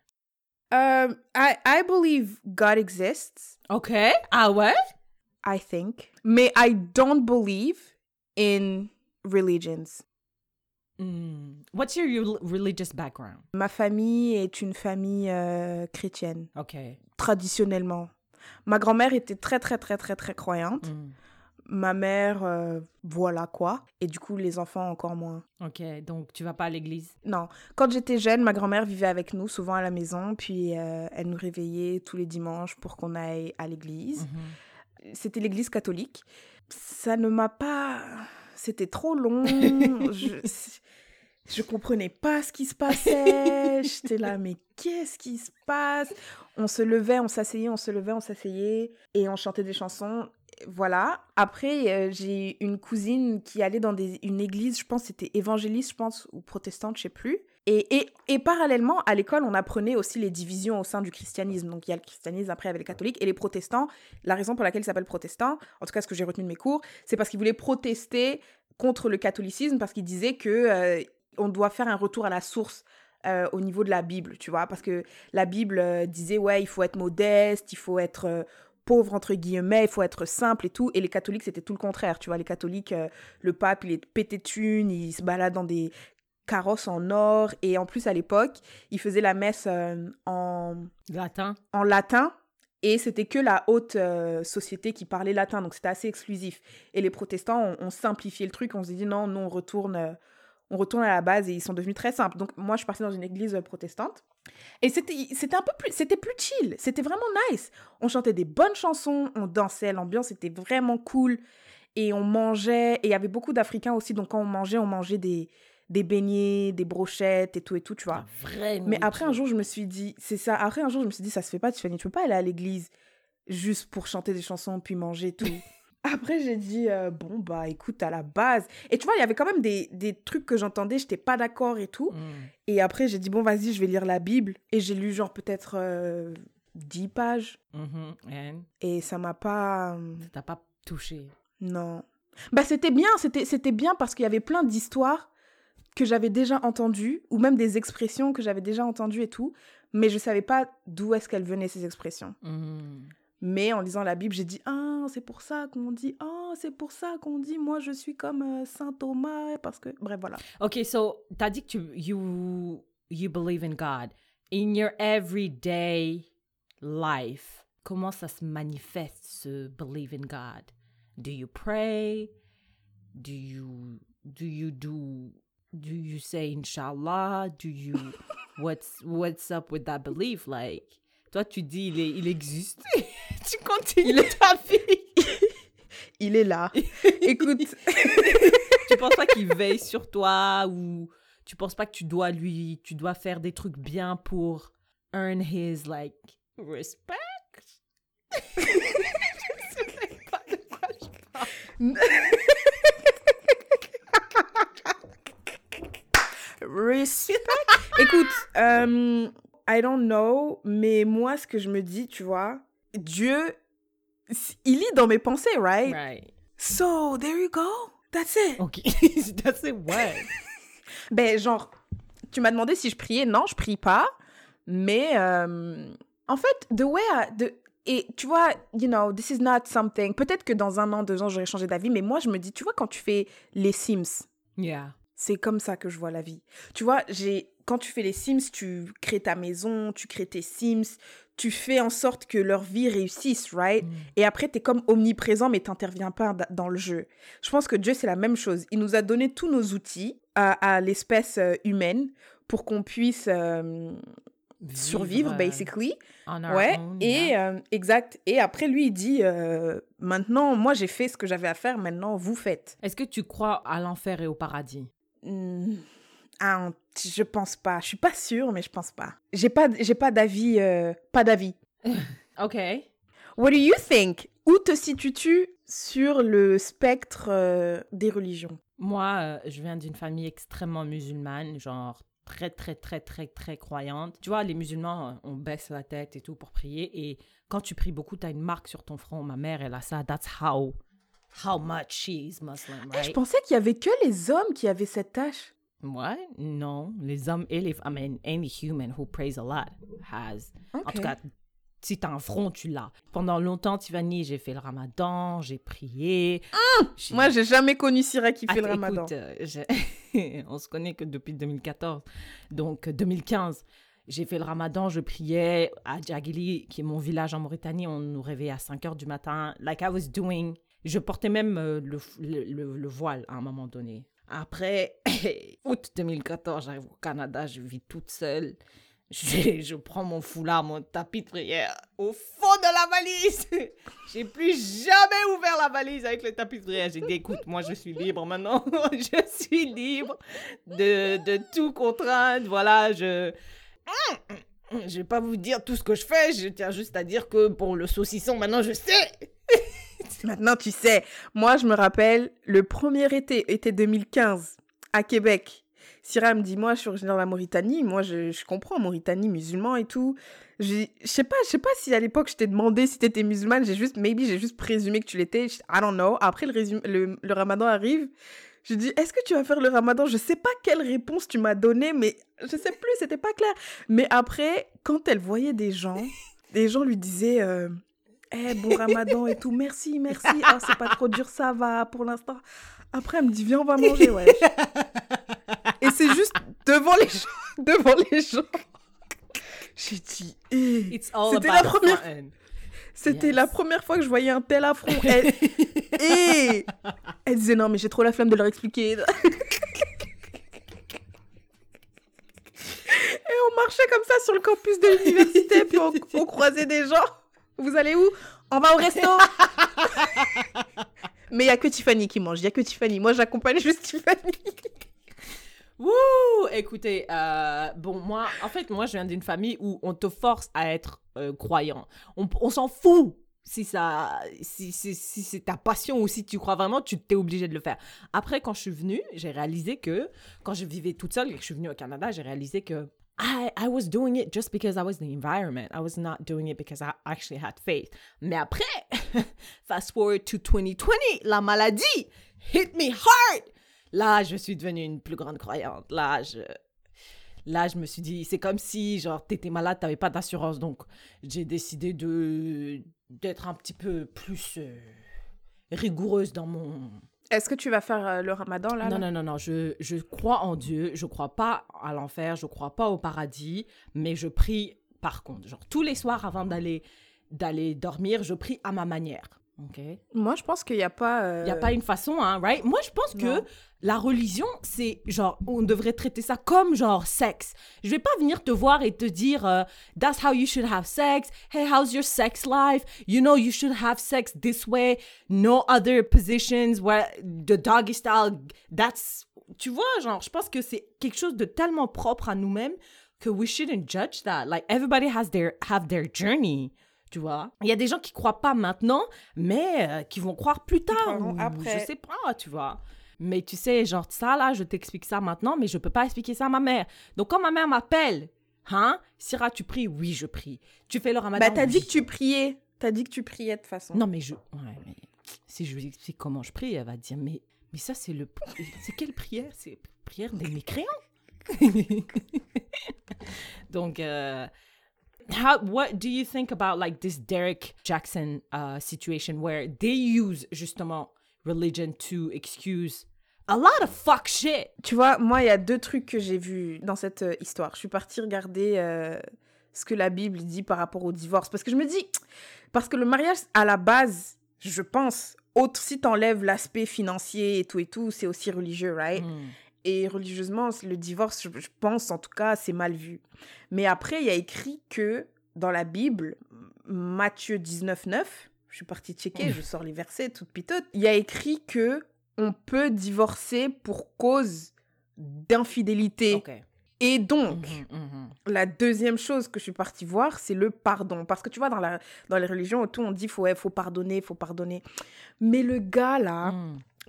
Um, I, I believe God exists, Okay. Ah ouais? I think. May I don't believe in religions. Mm. What's your rel- religious background? Ma famille est une famille euh, chrétienne, Okay. traditionnellement. Ma grand-mère était très, très, très, très, très croyante. Mm. Ma mère, euh, voilà quoi. Et du coup, les enfants encore moins. Ok, donc tu vas pas à l'église? Non. Quand j'étais jeune, ma grand-mère vivait avec nous, souvent à la maison, puis euh, elle nous réveillait tous les dimanches pour qu'on aille à l'église. Mhm. C'était l'église catholique. Ça ne m'a pas... C'était trop long. je... je comprenais pas ce qui se passait. J'étais là, mais qu'est-ce qui se passe? On se levait, on s'asseyait, on se levait, on s'asseyait, et on chantait des chansons. Voilà. Après, euh, j'ai une cousine qui allait dans des, une église, je pense c'était évangéliste, je pense, ou protestante, je sais plus. Et, et, et parallèlement, à l'école, on apprenait aussi les divisions au sein du christianisme. Donc, il y a le christianisme, après, il y avait les catholiques et les protestants. La raison pour laquelle ils s'appellent protestants, en tout cas, ce que j'ai retenu de mes cours, c'est parce qu'ils voulaient protester contre le catholicisme, parce qu'ils disaient que euh, on doit faire un retour à la source euh, au niveau de la Bible, tu vois? Parce que la Bible euh, disait, ouais, il faut être modeste, il faut être euh, pauvre, entre guillemets, il faut être simple et tout. Et les catholiques, c'était tout le contraire, tu vois? Les catholiques, le pape, il est pété de thunes, il se balade dans des carrosses en or. Et en plus, à l'époque, il faisait la messe en, Latin? en latin. Et c'était que la haute euh, société qui parlait latin, donc c'était assez exclusif. Et les protestants ont, simplifié le truc, on s'est dit non, nous on retourne, on retourne à la base et ils sont devenus très simples. Donc moi je suis partie dans une église euh, protestante et c'était c'était un peu plus, c'était plus chill, c'était vraiment nice. On chantait des bonnes chansons, on dansait, l'ambiance était vraiment cool et on mangeait. Et il y avait beaucoup d'Africains aussi, donc quand on mangeait, on mangeait des, des beignets, des brochettes et tout et tout, tu vois. Mais après un jour, je me suis dit, c'est ça. Après un jour, je me suis dit, ça se fait pas, Tiffany. Tu peux pas aller à l'église juste pour chanter des chansons puis manger tout. après, j'ai dit, euh, bon, bah écoute, à la base. Et tu vois, il y avait quand même des, des trucs que j'entendais, j'étais pas d'accord et tout. Mm. Et après, j'ai dit, bon, vas-y, je vais lire la Bible. Et j'ai lu genre peut-être euh, 10 pages. Mhm. And Et ça m'a pas. ça t'a pas touché? Non. Bah, c'était bien, c'était, bien parce qu'il y avait plein d'histoires que j'avais déjà entendues, ou même des expressions que j'avais déjà entendues et tout, mais je savais pas d'où est-ce qu'elles venaient, ces expressions. Mhm. Mais en lisant la Bible, j'ai dit, ah, c'est pour ça qu'on dit, ah, c'est pour ça qu'on dit, moi, je suis comme euh, Saint Thomas, parce que, bref, voilà. Ok, so t'as dit que tu you you believe in God in your everyday life. Comment ça se manifeste ce believe in God? Do you pray? Do you do you do do you say inshallah? Do you what's what's up with that belief? Like toi tu dis il est, il existe. tu continues ta vie. Il est là. Écoute, tu penses pas qu'il veille sur toi ou tu penses pas que tu dois lui, tu dois faire des trucs bien pour earn his like respect? je sais pas de quoi je parle. Respect? Écoute, euh, I don't know, mais moi, ce que je me dis, tu vois, Dieu, il lit dans mes pensées, right? Right. So, there you go. That's it. Ok. That's it, what? Ben, genre, tu m'as demandé si je priais. Non, je prie pas. Mais, euh, en fait, the way I- the- et tu vois, you know, this is not something. Peut-être que dans un an, deux ans, j'aurais changé d'avis. Mais moi, je me dis, tu vois, quand tu fais les Sims, Yeah. C'est comme ça que je vois la vie. Tu vois, j'ai quand tu fais les Sims, tu crées ta maison, tu crées tes Sims, tu fais en sorte que leur vie réussisse, right? Mm. Et après, tu es comme omniprésent, mais t'interviens pas da- dans le jeu. Je pense que Dieu, c'est la même chose. Il nous a donné tous nos outils à, à l'espèce euh, humaine pour qu'on puisse euh, survivre, Vivre, basically. on Ouais, own, et yeah. euh, exact. Et après, lui, il dit euh, maintenant, moi, j'ai fait ce que j'avais à faire, maintenant, vous faites. Est-ce que tu crois à l'enfer et au paradis? Hmm, ah, je pense pas. Je suis pas sûre, mais je pense pas. J'ai pas, j'ai pas d'avis, euh, pas d'avis. Ok. What do you think? Où te situes-tu sur le spectre euh, des religions? Moi, euh, je viens d'une famille extrêmement musulmane, genre très, très, très, très, très croyante. Tu vois, les musulmans, on baisse la tête et tout pour prier. Et quand tu pries beaucoup, tu as une marque sur ton front. Ma mère, elle a ça. That's how, how much she is Muslim, Eh, je pensais qu'il y avait que les hommes qui avaient cette tâche. Ouais, non. Les hommes et les femmes, I mean, any human who prays a lot has. En tout cas, si t'as un front, tu l'as. Pendant longtemps, Tiffany, j'ai fait le ramadan, j'ai prié. J'ai- Moi, j'ai jamais connu Syrah qui fait Ah, le ramadan. écoute, euh, j'ai- on se connaît que depuis 2014. Donc, euh, 2015, j'ai fait le ramadan, je priais à Djagili, qui est mon village en Mauritanie. On nous réveillait à 5 heures du matin. Like I was doing. Je portais même euh, le, le, le- le voile à un moment donné. Après, août 2014, j'arrive au Canada, je vis toute seule. Je, je prends mon foulard, mon tapis de prière au fond de la valise. J'ai plus jamais ouvert la valise avec le tapis de prière. J'ai dit, écoute, moi, je suis libre maintenant. je suis libre de, de tout contrainte. Voilà, je... Je vais pas vous dire tout ce que je fais. Je tiens juste à dire que pour le saucisson, maintenant, je sais. Maintenant, tu sais. Moi, je me rappelle, le premier été, été 2015, à Québec. Syrah me dit, moi, je suis originaire de la Mauritanie. Moi, je, je comprends, Mauritanie, musulman et tout. Je je sais pas, je sais pas si à l'époque, je t'ai demandé si t'étais musulmane. J'ai juste, maybe, j'ai juste présumé que tu l'étais. Je- I don't know. Après, le, le ramadan arrive. Je dis, est-ce que tu vas faire le ramadan? Je sais pas quelle réponse tu m'as donnée, mais je sais plus, c'était pas clair. Mais après, quand elle voyait des gens, des gens lui disaient, euh, eh, bon ramadan et tout, merci, merci. Oh, c'est pas trop dur, ça va pour l'instant. Après, elle me dit, viens, on va manger, ouais. Et c'est juste devant les gens, devant les gens. J'ai dit, eh. C'était la première- fun. C'était Yes. la première fois que je voyais un tel affront. Elle, et elle disait non, mais j'ai trop la flemme de leur expliquer. et on marchait comme ça sur le campus de l'université, puis on, on croisait des gens. Vous allez où? On va au resto. mais il y a que Tiffany qui mange. Il y a que Tiffany. Moi, j'accompagne juste Tiffany. Wouh Écoutez, euh, bon, moi, en fait, moi, je viens d'une famille où on te force à être euh, croyant. On, on s'en fout si ça, si, si, si c'est ta passion ou si tu crois vraiment, tu t'es obligé de le faire. Après, quand je suis venue, j'ai réalisé que quand je vivais toute seule et que je suis venue au Canada, j'ai réalisé que I, I was doing it just because I was the environment. I was not doing it because I actually had faith. Mais après, fast forward to 2020, la maladie hit me hard. Là, je suis devenue une plus grande croyante. Là, je, là, je me suis dit, c'est comme si, genre, t'étais malade, t'avais pas d'assurance. Donc, j'ai décidé de d'être un petit peu plus euh, rigoureuse dans mon... Est-ce que tu vas faire euh, le ramadan là, Non, là? non, non, non, je, je crois en Dieu, je crois pas à l'enfer, je crois pas au paradis, mais je prie par contre. Genre, tous les soirs avant d'aller d'aller dormir, je prie à ma manière. Moi, je pense qu'il n'y a pas. euh, Il n'y a pas une façon, hein, right? Moi, je pense que la religion, c'est genre, on devrait traiter ça comme genre sexe. Je vais pas venir te voir et te dire, euh, that's how you should have sex. Hey, how's your sex life? You know, you should have sex this way. No other positions where the doggy style, that's tu vois, genre, je pense que c'est quelque chose de tellement propre à nous-mêmes que we shouldn't judge that. Like, everybody has their, have their journey. Tu vois, il y a des gens qui croient pas maintenant, mais euh, qui vont croire plus tard. ou- après. Je sais pas, tu vois? Mais tu sais, genre, ça là, je t'explique ça maintenant, mais je peux pas expliquer ça à ma mère. Donc, quand ma mère m'appelle, hein, Syrah, tu pries? Oui, je prie. Tu fais le ramadan? Bah, t'as dit que tu priais. T'as dit que tu priais de toute façon. Non, mais je. Ouais, mais si je lui explique comment je prie, elle va dire Mais, mais ça, c'est le. C'est quelle prière? C'est prière des mécréants? Donc, euh, how, what do you think about like this Derek Jackson uh, situation where they use justement religion to excuse a lot of fuck shit? Tu vois, moi, il y a deux trucs que j'ai vus dans cette euh, histoire. Je suis partie regarder euh, ce que la Bible dit par rapport au divorce. Parce que je me dis, parce que le mariage, à la base, je pense, autre si t'enlèves l'aspect financier et tout et tout, c'est aussi religieux, right? Mm. Et religieusement, le divorce, je, je pense en tout cas, c'est mal vu. Mais après, il y a écrit que dans la Bible, Matthieu 19, 9, je suis partie checker, je sors les versets toute pitote, il y a écrit que on peut divorcer pour cause d'infidélité. Et donc, Mhm, mhm. la deuxième chose que je suis partie voir, c'est le pardon. Parce que tu vois, dans, la, dans les religions, tout, on dit faut, ouais, faut pardonner, faut pardonner. Mais le gars, là.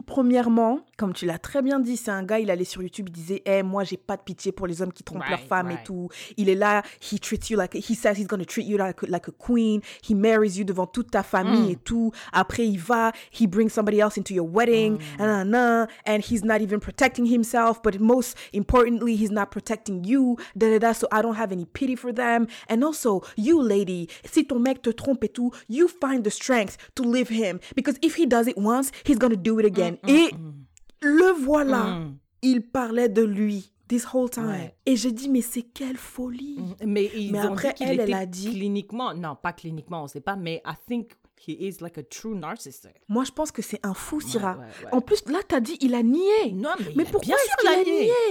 Premièrement, comme tu l'as très bien dit, c'est un gars, il allait sur YouTube, il disait Eh, moi, j'ai pas de pitié pour les hommes qui trompent leurs Right, femmes et right. tout. Il est là, he treats you like, he says he's gonna treat you like, like a queen. He marries you devant toute ta famille Mm. et tout. Après, il va, he brings somebody else into your wedding, Mm. and, and, and, and he's not even protecting himself, but most importantly, he's not protecting you. Da, da, da, so I don't have any pity for them. And also, you lady, si ton mec te trompe et tout, you find the strength to leave him. Because if he does it once, he's gonna do it again. Et le voilà. Mm. Il parlait de lui this whole time. Ouais. Et j'ai dit, mais c'est quelle folie. Mm. Mais ils Mais ont après, dit elle, elle a dit- cliniquement, non, pas cliniquement, on sait pas, mais I think he is like a true narcissist. Moi, je pense que c'est un fou, Syrah. ouais, ouais. En plus, là, t'as dit, il a nié. Non, mais, Mais il pourquoi bien est-ce qu'il a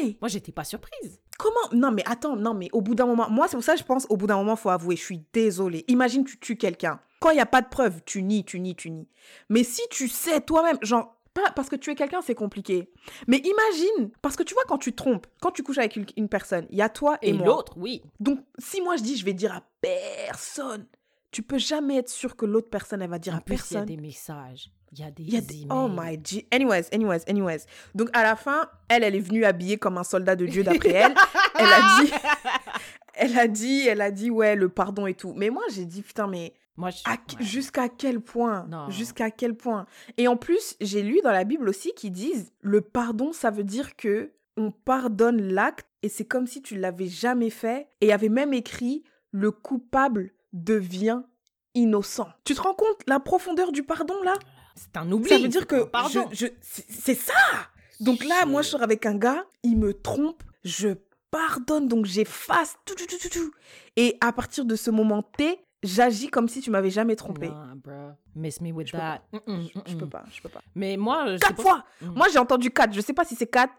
nié Moi, j'étais pas surprise. Comment? Non, mais attends, non, mais au bout d'un moment, moi, c'est pour ça que je pense, au bout d'un moment, faut avouer, je suis désolée. Imagine, tu tues quelqu'un. Quand il n'y a pas de preuve, tu nies, tu nies, tu nies. Mais si tu sais toi-même, genre, pas parce que tuer quelqu'un, c'est compliqué. Mais imagine, parce que tu vois, quand tu trompes, quand tu couches avec une, une personne, il y a toi et, Et, moi. l'autre, oui. Donc, si moi je dis, je vais dire à personne, tu peux jamais être sûr que l'autre personne, elle va dire En à plus, il y a personne. des messages. Il y a des, y a des... emails. Oh my G. Anyways, anyways, anyways. Donc, à la fin, elle, elle est venue habillée comme un soldat de Dieu d'après elle. elle a dit... Elle a dit, elle a dit, ouais, le pardon et tout. Mais moi, j'ai dit, putain, mais Moi, je... à- ouais. jusqu'à quel point? Non. Jusqu'à quel point? Et en plus, j'ai lu dans la Bible aussi qu'ils disent, le pardon, ça veut dire que on pardonne l'acte et c'est comme si tu l'avais jamais fait. Et il y avait même écrit, le coupable devient innocent. Tu te rends compte la profondeur du pardon là? C'est un oubli. Ça veut dire que Pardon. je, je- c'est c'est ça. Donc là, moi, je sors avec un gars, il me trompe, je pardonne, donc j'efface tout, tout, tout, tout, tout. Et à partir de ce moment T, j'agis comme si tu m'avais jamais trompé. Bro. Miss me with Je peux that. Je, je peux mm-mm. pas, je peux pas. Mais moi, je Quatre fois Mm. Moi, j'ai entendu quatre. Je sais pas si c'est quatre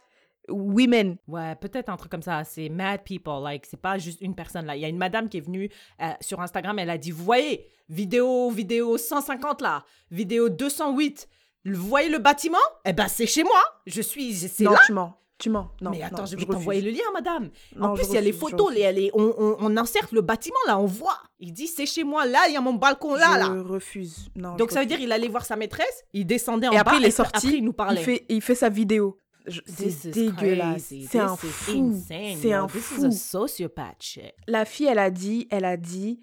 women. Ouais, peut-être un truc comme ça. C'est mad people. Like, c'est pas juste une personne là. Il y a une madame qui est venue euh, sur Instagram. Elle a dit Vous voyez, vidéo, vidéo 150 là, vidéo 208. Vous voyez le bâtiment? Eh ben, c'est chez moi. Je suis. C'est Non, là. tu mens. Tu mens. Non, Mais attends, non, je vais t'envoyer le lien, madame. Non, en plus, il y a les refuse, photos, les, les- on, on, on inserte le bâtiment là, on voit. Il dit C'est chez moi là, il y a mon balcon là, je là. refuse. Non, Donc je ça veut dire il allait voir sa maîtresse, il descendait en Et après, bas, il est et sorti. Après, il nous parlait. Il fait, il fait sa vidéo. C'est is dégueulasse. C'est un fou. insane, C'est un This is fou. a sociopath shit. La fille, elle a dit, elle a dit,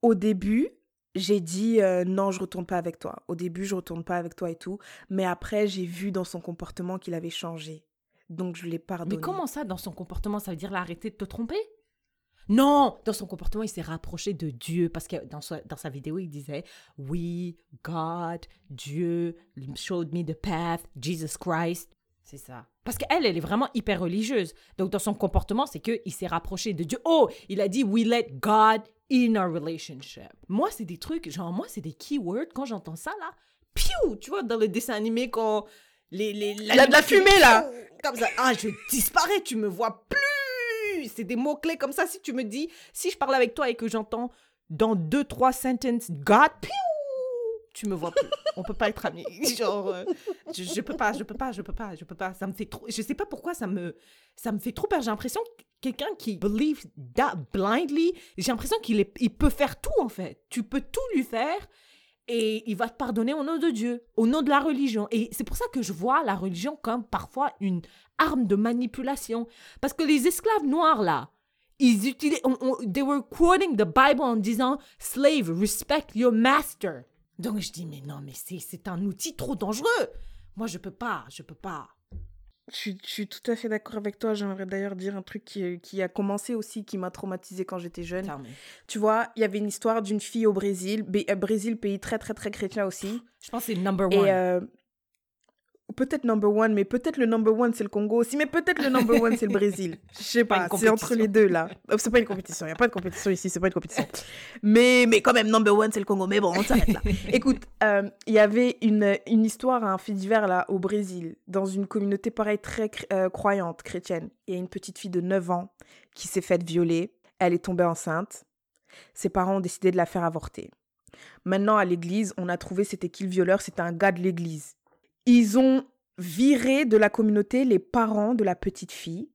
au début, j'ai dit euh, non, je retourne pas avec toi. Au début, je retourne pas avec toi et tout. Mais après, j'ai vu dans son comportement qu'il avait changé. Donc, je l'ai pardonné. Mais comment ça, dans son comportement, ça veut dire l'arrêter de te tromper? Non, dans son comportement, il s'est rapproché de Dieu parce que dans sa, dans sa vidéo, il disait Oui, God, Dieu showed me the path, Jesus Christ. C'est ça. Parce qu'elle, elle est vraiment hyper religieuse. Donc, dans son comportement, c'est qu'il s'est rapproché de Dieu. Oh, il a dit We let God in our relationship. Moi, c'est des trucs, genre, moi, c'est des keywords. Quand j'entends ça, là, piou, tu vois, dans le dessin animé, quand les. les Il y a de la fumée, là. Comme ça. Ah, je disparais, tu me vois plus. C'est des mots-clés comme ça. Si tu me dis, si je parle avec toi et que j'entends dans deux, trois sentences God, piou, tu me vois plus. On peut pas être amis. Genre, euh, je, je peux pas, je peux pas, je peux pas, je peux pas. Ça me fait trop. Je sais pas pourquoi ça me, ça me fait trop peur. J'ai l'impression que quelqu'un qui believe that blindly, j'ai l'impression qu'il il peut faire tout en fait. Tu peux tout lui faire et il va te pardonner au nom de Dieu, au nom de la religion. Et c'est pour ça que je vois la religion comme parfois une arme de manipulation. Parce que les esclaves noirs là, ils utilisaient, on- on- they were quoting the Bible en disant slave, respect your master. Donc je dis mais non mais c'est un outil trop dangereux. Moi je peux pas, je peux pas. Je suis, je suis tout à fait d'accord avec toi. J'aimerais d'ailleurs dire un truc qui, qui a commencé aussi, qui m'a traumatisé quand j'étais jeune. Tu vois, il y avait une histoire d'une fille au Brésil. Euh, Brésil, pays très, très, très chrétien aussi. Je pense que c'est number one. Et euh, peut-être number one, mais peut-être le number one, c'est le Congo aussi. Mais peut-être le number one, c'est le Brésil. Je sais Pas C'est entre les deux, là. Euh, C'est pas une compétition. Il n'y a pas de compétition ici. C'est pas une compétition. mais, mais quand même, number one, c'est le Congo. Mais bon, on s'arrête là. Écoute, euh, il y avait une, une histoire, un fait divers là au Brésil, dans une communauté pareil très euh, croyante, chrétienne. Il y a une petite fille de 9 ans qui s'est faite violer. Elle est tombée enceinte. Ses parents ont décidé de la faire avorter. Maintenant, à l'église, on a trouvé c'était qui le violeur? C'était un gars de l'église. Ils ont viré de la communauté les parents de la petite fille.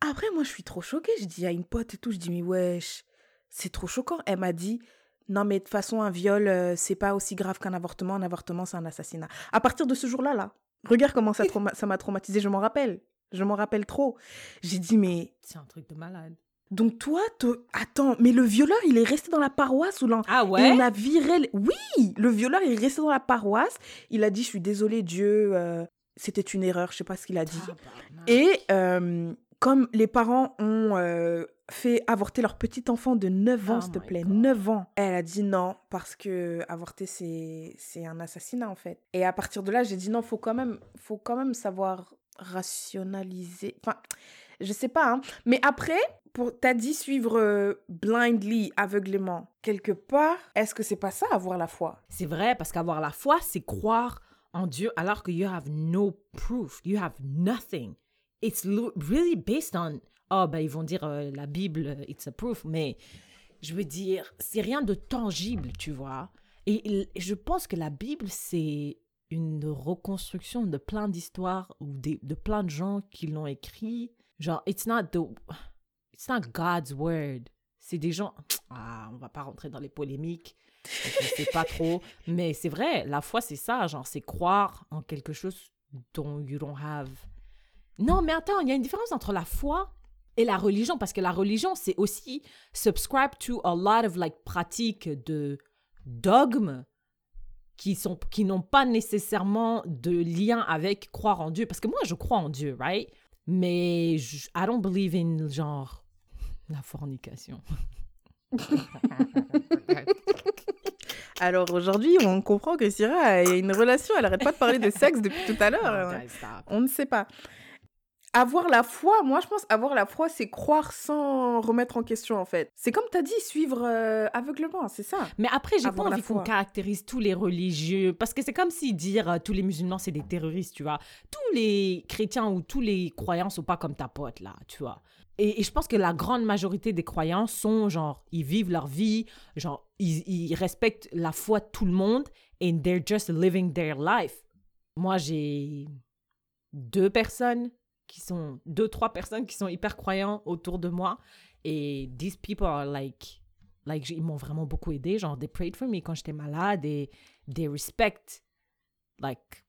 Après, moi, je suis trop choquée. Je dis à une pote et tout, je dis, mais wesh, c'est trop choquant. Elle m'a dit, non, mais de toute façon, un viol, euh, c'est pas aussi grave qu'un avortement. Un avortement, c'est un assassinat. À partir de ce jour-là, là, regarde comment ça trauma- m'a traumatisé. Je m'en rappelle. Je m'en rappelle trop. J'ai dit, mais C'est un truc de malade. Donc toi, te- attends, mais le violeur, il est resté dans la paroisse ou. Ah Et ouais on a viré. Oui, le violeur il est resté dans la paroisse. Il a dit Je suis désolé, Dieu, euh, c'était une erreur, je sais pas ce qu'il a dit. Et euh, comme les parents ont euh, fait avorter leur petit enfant de 9 ans, Oh s'il te plaît, God. 9 ans, elle a dit non, parce que avorter, c'est c'est un assassinat en fait. Et à partir de là, j'ai dit non, faut quand même, faut quand même savoir rationaliser. Enfin, je sais pas, hein. Mais après, pour t'as dit suivre euh, blindly, aveuglément. Quelque part, est-ce que c'est pas ça, avoir la foi? C'est vrai, parce qu'avoir la foi, c'est croire en Dieu alors que you have no proof, you have nothing. It's really based on, oh ben ils vont dire euh, la Bible, euh, it's a proof, mais je veux dire, c'est rien de tangible, tu vois. Et je pense que la Bible, c'est une reconstruction de plein d'histoires ou de plein de gens qui l'ont écrit. Genre, it's not it's not God's word. C'est des gens, ah, on va pas rentrer dans les polémiques je sais pas trop, mais c'est vrai, la foi c'est ça, genre c'est croire en quelque chose dont you don't have. Non, mais attends, il y a une différence entre la foi et la religion parce que la religion c'est aussi subscribe to a lot of like pratiques de dogmes qui sont qui n'ont pas nécessairement de lien avec croire en Dieu parce que moi je crois en Dieu, right? Mais je, I don't believe in genre la fornication. Alors aujourd'hui, on comprend que Syrah a une relation, elle arrête pas de parler de sexe depuis tout à l'heure. Hein. On ne sait pas. Avoir la foi, moi je pense avoir la foi, c'est croire sans remettre en question en fait. C'est comme tu as dit, suivre euh, aveuglement, c'est ça. Mais après, j'ai pas envie qu'on caractérise tous les religieux, parce que c'est comme si dire euh, tous les musulmans, c'est des terroristes, tu vois. Tous les chrétiens ou tous les croyants sont pas comme ta pote, là, tu vois. Et, je pense que la grande majorité des croyants sont genre, ils vivent leur vie, genre, ils, ils respectent la foi de tout le monde, and they're just living their life. Moi, j'ai deux personnes qui sont, deux, trois personnes qui sont hyper croyants autour de moi, et these people are like, like, ils m'ont vraiment beaucoup aidé, genre, they prayed for me quand j'étais malade, et they respect, like,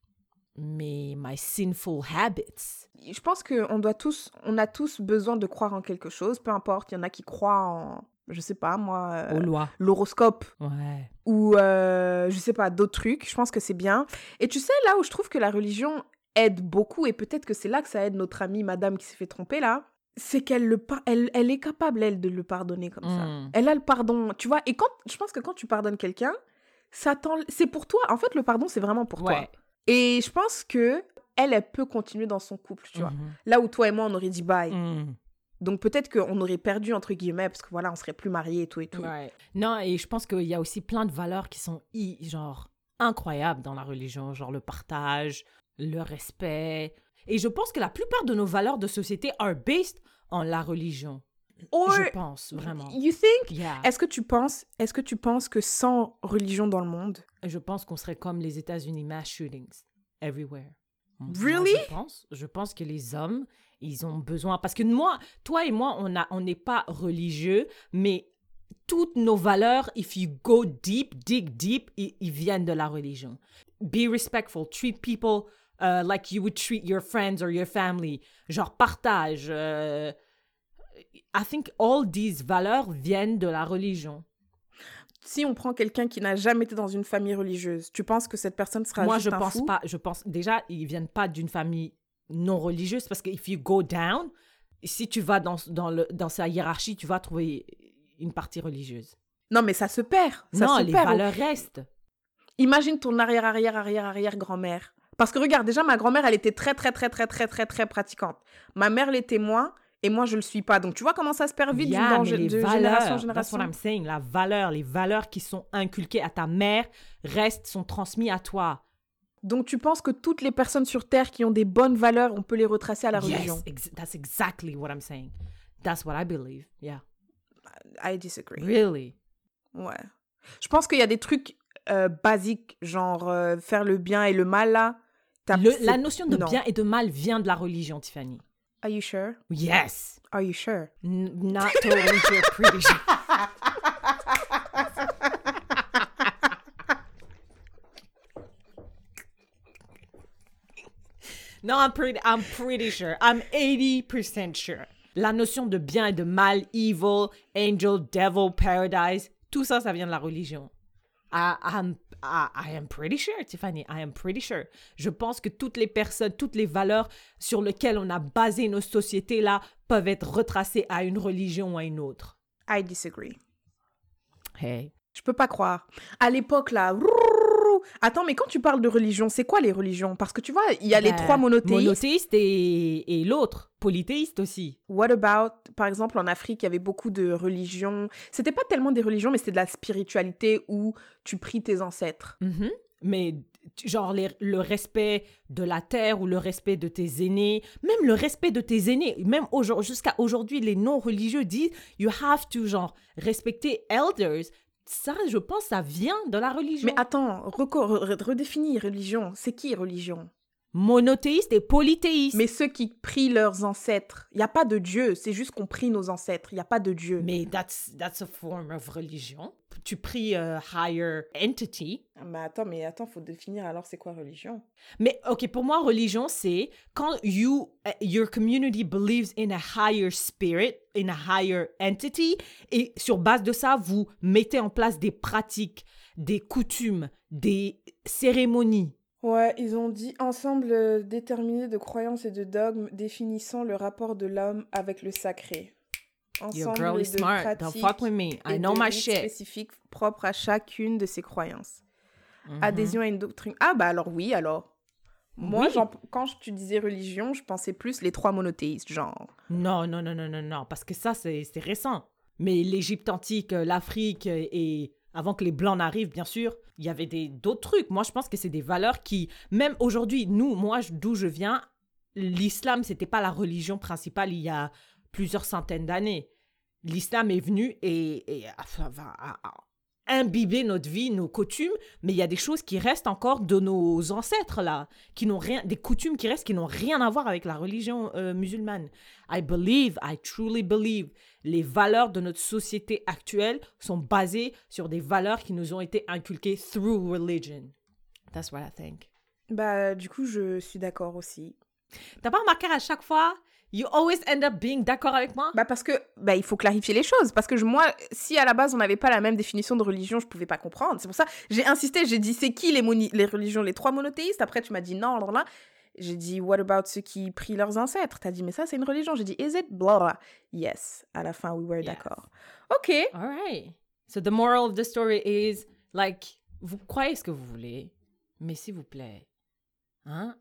mes, my sinful habits. Je pense qu'on doit tous, on a tous besoin de croire en quelque chose, peu importe. Il y en a qui croient en, je sais pas moi, euh, lois. l'horoscope Ouais. ou euh, je sais pas d'autres trucs. Je pense que c'est bien. Et tu sais là où je trouve que la religion aide beaucoup et peut-être que c'est là que ça aide notre amie Madame qui s'est fait tromper là, c'est qu'elle le par- elle, elle est capable elle de le pardonner comme ça. Mm. Elle a le pardon, tu vois. Et quand je pense que quand tu pardonnes quelqu'un, ça t'en- c'est pour toi. En fait, le pardon c'est vraiment pour toi. Et je pense que elle, elle peut continuer dans son couple, tu vois. Mhm. Là où toi et moi on aurait dit bye. Mm. Donc peut-être qu'on aurait perdu entre guillemets parce que voilà, on serait plus mariés et tout et tout. Ouais. Non, et je pense qu'il y a aussi plein de valeurs qui sont genre incroyables dans la religion, genre le partage, le respect. Et je pense que la plupart de nos valeurs de société are based on la religion. Or, Je pense, vraiment. you think? Yeah. Est-ce que tu penses, est-ce que tu penses que sans religion dans le monde, Je pense qu'on serait comme les États-Unis, mass shootings everywhere. Moi, Really? Je pense, je pense que les hommes, ils ont besoin. Parce que moi, toi et moi, on a, on n'est pas religieux, mais toutes nos valeurs, if you go deep, dig deep, ils, ils viennent de la religion. Be respectful, treat people uh, like you would treat your friends or your family. Genre partage. euh, I think all these valeurs viennent de la religion. si on prend quelqu'un qui n'a jamais été dans une famille religieuse, tu penses que cette personne sera Moi, juste je un pense fou? pas. Je pense déjà, ils viennent pas d'une famille non religieuse parce que if you go down, si tu vas dans, dans, le, dans sa hiérarchie, tu vas trouver une partie religieuse. Non, mais ça se perd. Ça non, se les perd. valeurs restent. Imagine ton arrière, arrière, arrière, arrière grand-mère. Parce que regarde, déjà, ma grand-mère, elle était très, très, très, très, très, très, très pratiquante. Ma mère l'était moins, et moi, je le suis pas. Donc, tu vois comment ça se perd vite Yeah, les de valeurs, génération en that's génération? what I'm saying. La valeur, les valeurs qui sont inculquées à ta mère restent, sont transmises à toi. Donc, tu penses que toutes les personnes sur Terre qui ont des bonnes valeurs, on peut les retracer à la Yes, religion? ex- that's exactly what I'm saying. That's what I believe. Yeah, I disagree. really? Ouais. Je pense qu'il y a des trucs euh, basiques, genre euh, faire le bien et le mal, là. Le- la notion de non. bien et de mal vient de la religion, Tiffany. Are you sure? Yes. Are you sure? N- not totally sure, pretty sure. No, I'm pretty, I'm pretty sure. I'm 80% sure. La notion de bien et de mal, evil, angel, devil, paradise, tout ça, ça vient de la religion. I, I- I am pretty sure, Tiffany. I am pretty sure. Je pense que toutes les personnes, toutes les valeurs sur lesquelles on a basé nos sociétés là peuvent être retracées à une religion ou à une autre. I disagree. Hey. Je peux pas croire. À l'époque, là. Attends, mais quand tu parles de religion, c'est quoi les religions? Parce que tu vois, il y a les Ben, trois monothéistes. Monothéiste et, et l'autre, polythéiste aussi. What about, par exemple, en Afrique, il y avait beaucoup de religions. C'était pas tellement des religions, mais c'était de la spiritualité où tu pries tes ancêtres. Mhm. Mais genre les- le respect de la terre ou le respect de tes aînés, même le respect de tes aînés, même jusqu'à aujourd'hui, les non-religieux disent you have to genre respecter elders. Ça, je pense, ça vient de la religion. Mais attends, redéfinis religion. C'est qui religion? Monothéiste et polythéiste. Mais ceux qui prient leurs ancêtres. Il n'y a pas de Dieu, c'est juste qu'on prie nos ancêtres. Il n'y a pas de Dieu. Mais that's, that's a form of religion. Tu pries a higher entity. Ah, Mais attends, mais attends, faut définir alors c'est quoi religion? Mais ok, pour moi, religion, c'est quand you, uh, your community believes in a higher spirit, in a higher entity, et sur base de ça, vous mettez en place des pratiques, des coutumes, des cérémonies. Ouais, ils ont dit ensemble euh, déterminé de croyances et de dogmes définissant le rapport de l'homme avec le sacré. Your Ensemble girl is de smart. Don't pratiques fuck with me. I et know de my shit. spécifiques propres à chacune de ces croyances. Mhm. Adhésion à une doctrine. Ah bah alors oui, alors. Moi, Oui. j'en- quand tu disais religion, je pensais plus les trois monothéistes, genre. Non, non, non, non, non, non, parce que ça, c'est c'est récent. Mais l'Égypte antique, euh, l'Afrique, euh, et avant que les Blancs n'arrivent, bien sûr, il y avait d'autres trucs. Moi, je pense que c'est des valeurs qui, même aujourd'hui, nous, moi, d'où je viens, l'islam, c'était pas la religion principale il y a plusieurs centaines d'années. L'islam est venu et, et a- a imbibé notre vie, nos coutumes, mais il y a des choses qui restent encore de nos ancêtres, là, qui n'ont rien, des coutumes qui restent, qui n'ont rien à voir avec la religion euh, musulmane. I believe, I truly believe, les valeurs de notre société actuelle sont basées sur des valeurs qui nous ont été inculquées through religion. That's what I think. Bah, du coup, je suis d'accord aussi. T'as pas remarqué à chaque fois, you always end up being d'accord avec moi? Bah, parce que, bah, il faut clarifier les choses. Parce que je- moi, si à la base, on n'avait pas la même définition de religion, je pouvais pas comprendre. C'est pour ça, j'ai insisté, j'ai dit, c'est qui les, moni- les religions, les trois monothéistes? Après, tu m'as dit non, là, là. J'ai dit, what about ceux qui prient leurs ancêtres? T'as dit, mais ça, c'est une religion. J'ai dit, is it? Blah. Yes. À la fin, we were Yes. d'accord. Ok. All right. So the moral of the story is like vous croyez ce que vous voulez, mais s'il vous plaît, hein,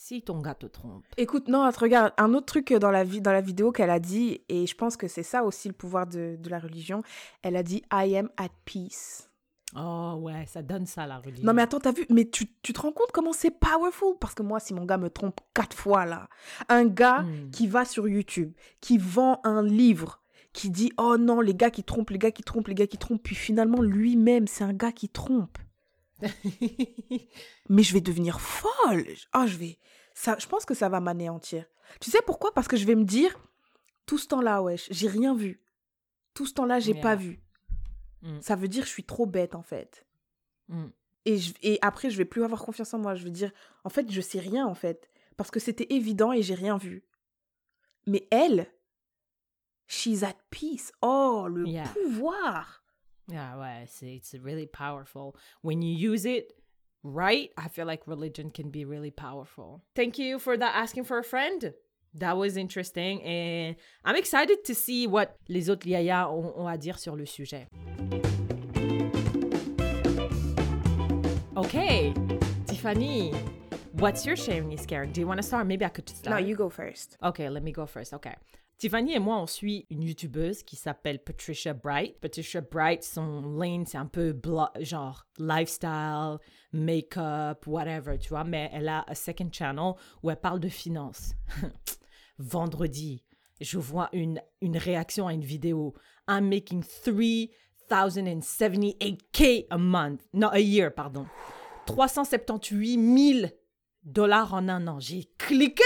si ton gars te trompe. Écoute, non, regarde, un autre truc dans la, vie, dans la vidéo qu'elle a dit, et je pense que c'est ça aussi le pouvoir de, de la religion, elle a dit, I am at peace. Oh ouais, ça donne ça la religion. Non mais attends, t'as vu, mais tu, tu te rends compte comment c'est powerful? Parce que moi, si mon gars me trompe quatre fois là, un gars Hmm. qui va sur YouTube, qui vend un livre, qui dit oh non les gars qui trompent les gars qui trompent les gars qui trompent puis finalement lui-même c'est un gars qui trompe mais je vais devenir folle. Ah je vais ça je pense que ça va m'anéantir. Tu sais pourquoi? Parce que je vais me dire tout ce temps-là wesh j'ai rien vu. Tout ce temps-là j'ai pas Yeah. vu. Mm. ça veut dire que je suis trop bête en fait. Mm. et, je- et après je vais plus avoir confiance en moi. Je vais dire en fait je sais rien en fait. Parce que c'était évident et j'ai rien vu. Mais elle she's at peace. Oh le Yeah. pouvoir Yeah, ouais, c'est it's really powerful. When you use it right, I feel like religion can be really powerful. Thank you for that asking for a friend. That was interesting and I'm excited to see what les autres Yaya ont, ont à dire sur le sujet. Okay, Tiffany, what's your sharing is caring? Do you want to start? Maybe I could start. no you go first Ok, let me go first. Ok. Tiffany et moi, on suit une youtubeuse qui s'appelle Patricia Bright. Patricia Bright, son lane, c'est un peu genre lifestyle, make-up, whatever, tu vois. Mais elle a un second channel où elle parle de finances. Vendredi, je vois une, une réaction à une vidéo. I'm making 3078k a month. Non, a year, pardon. 378 000 dollars en un an. J'ai cliqué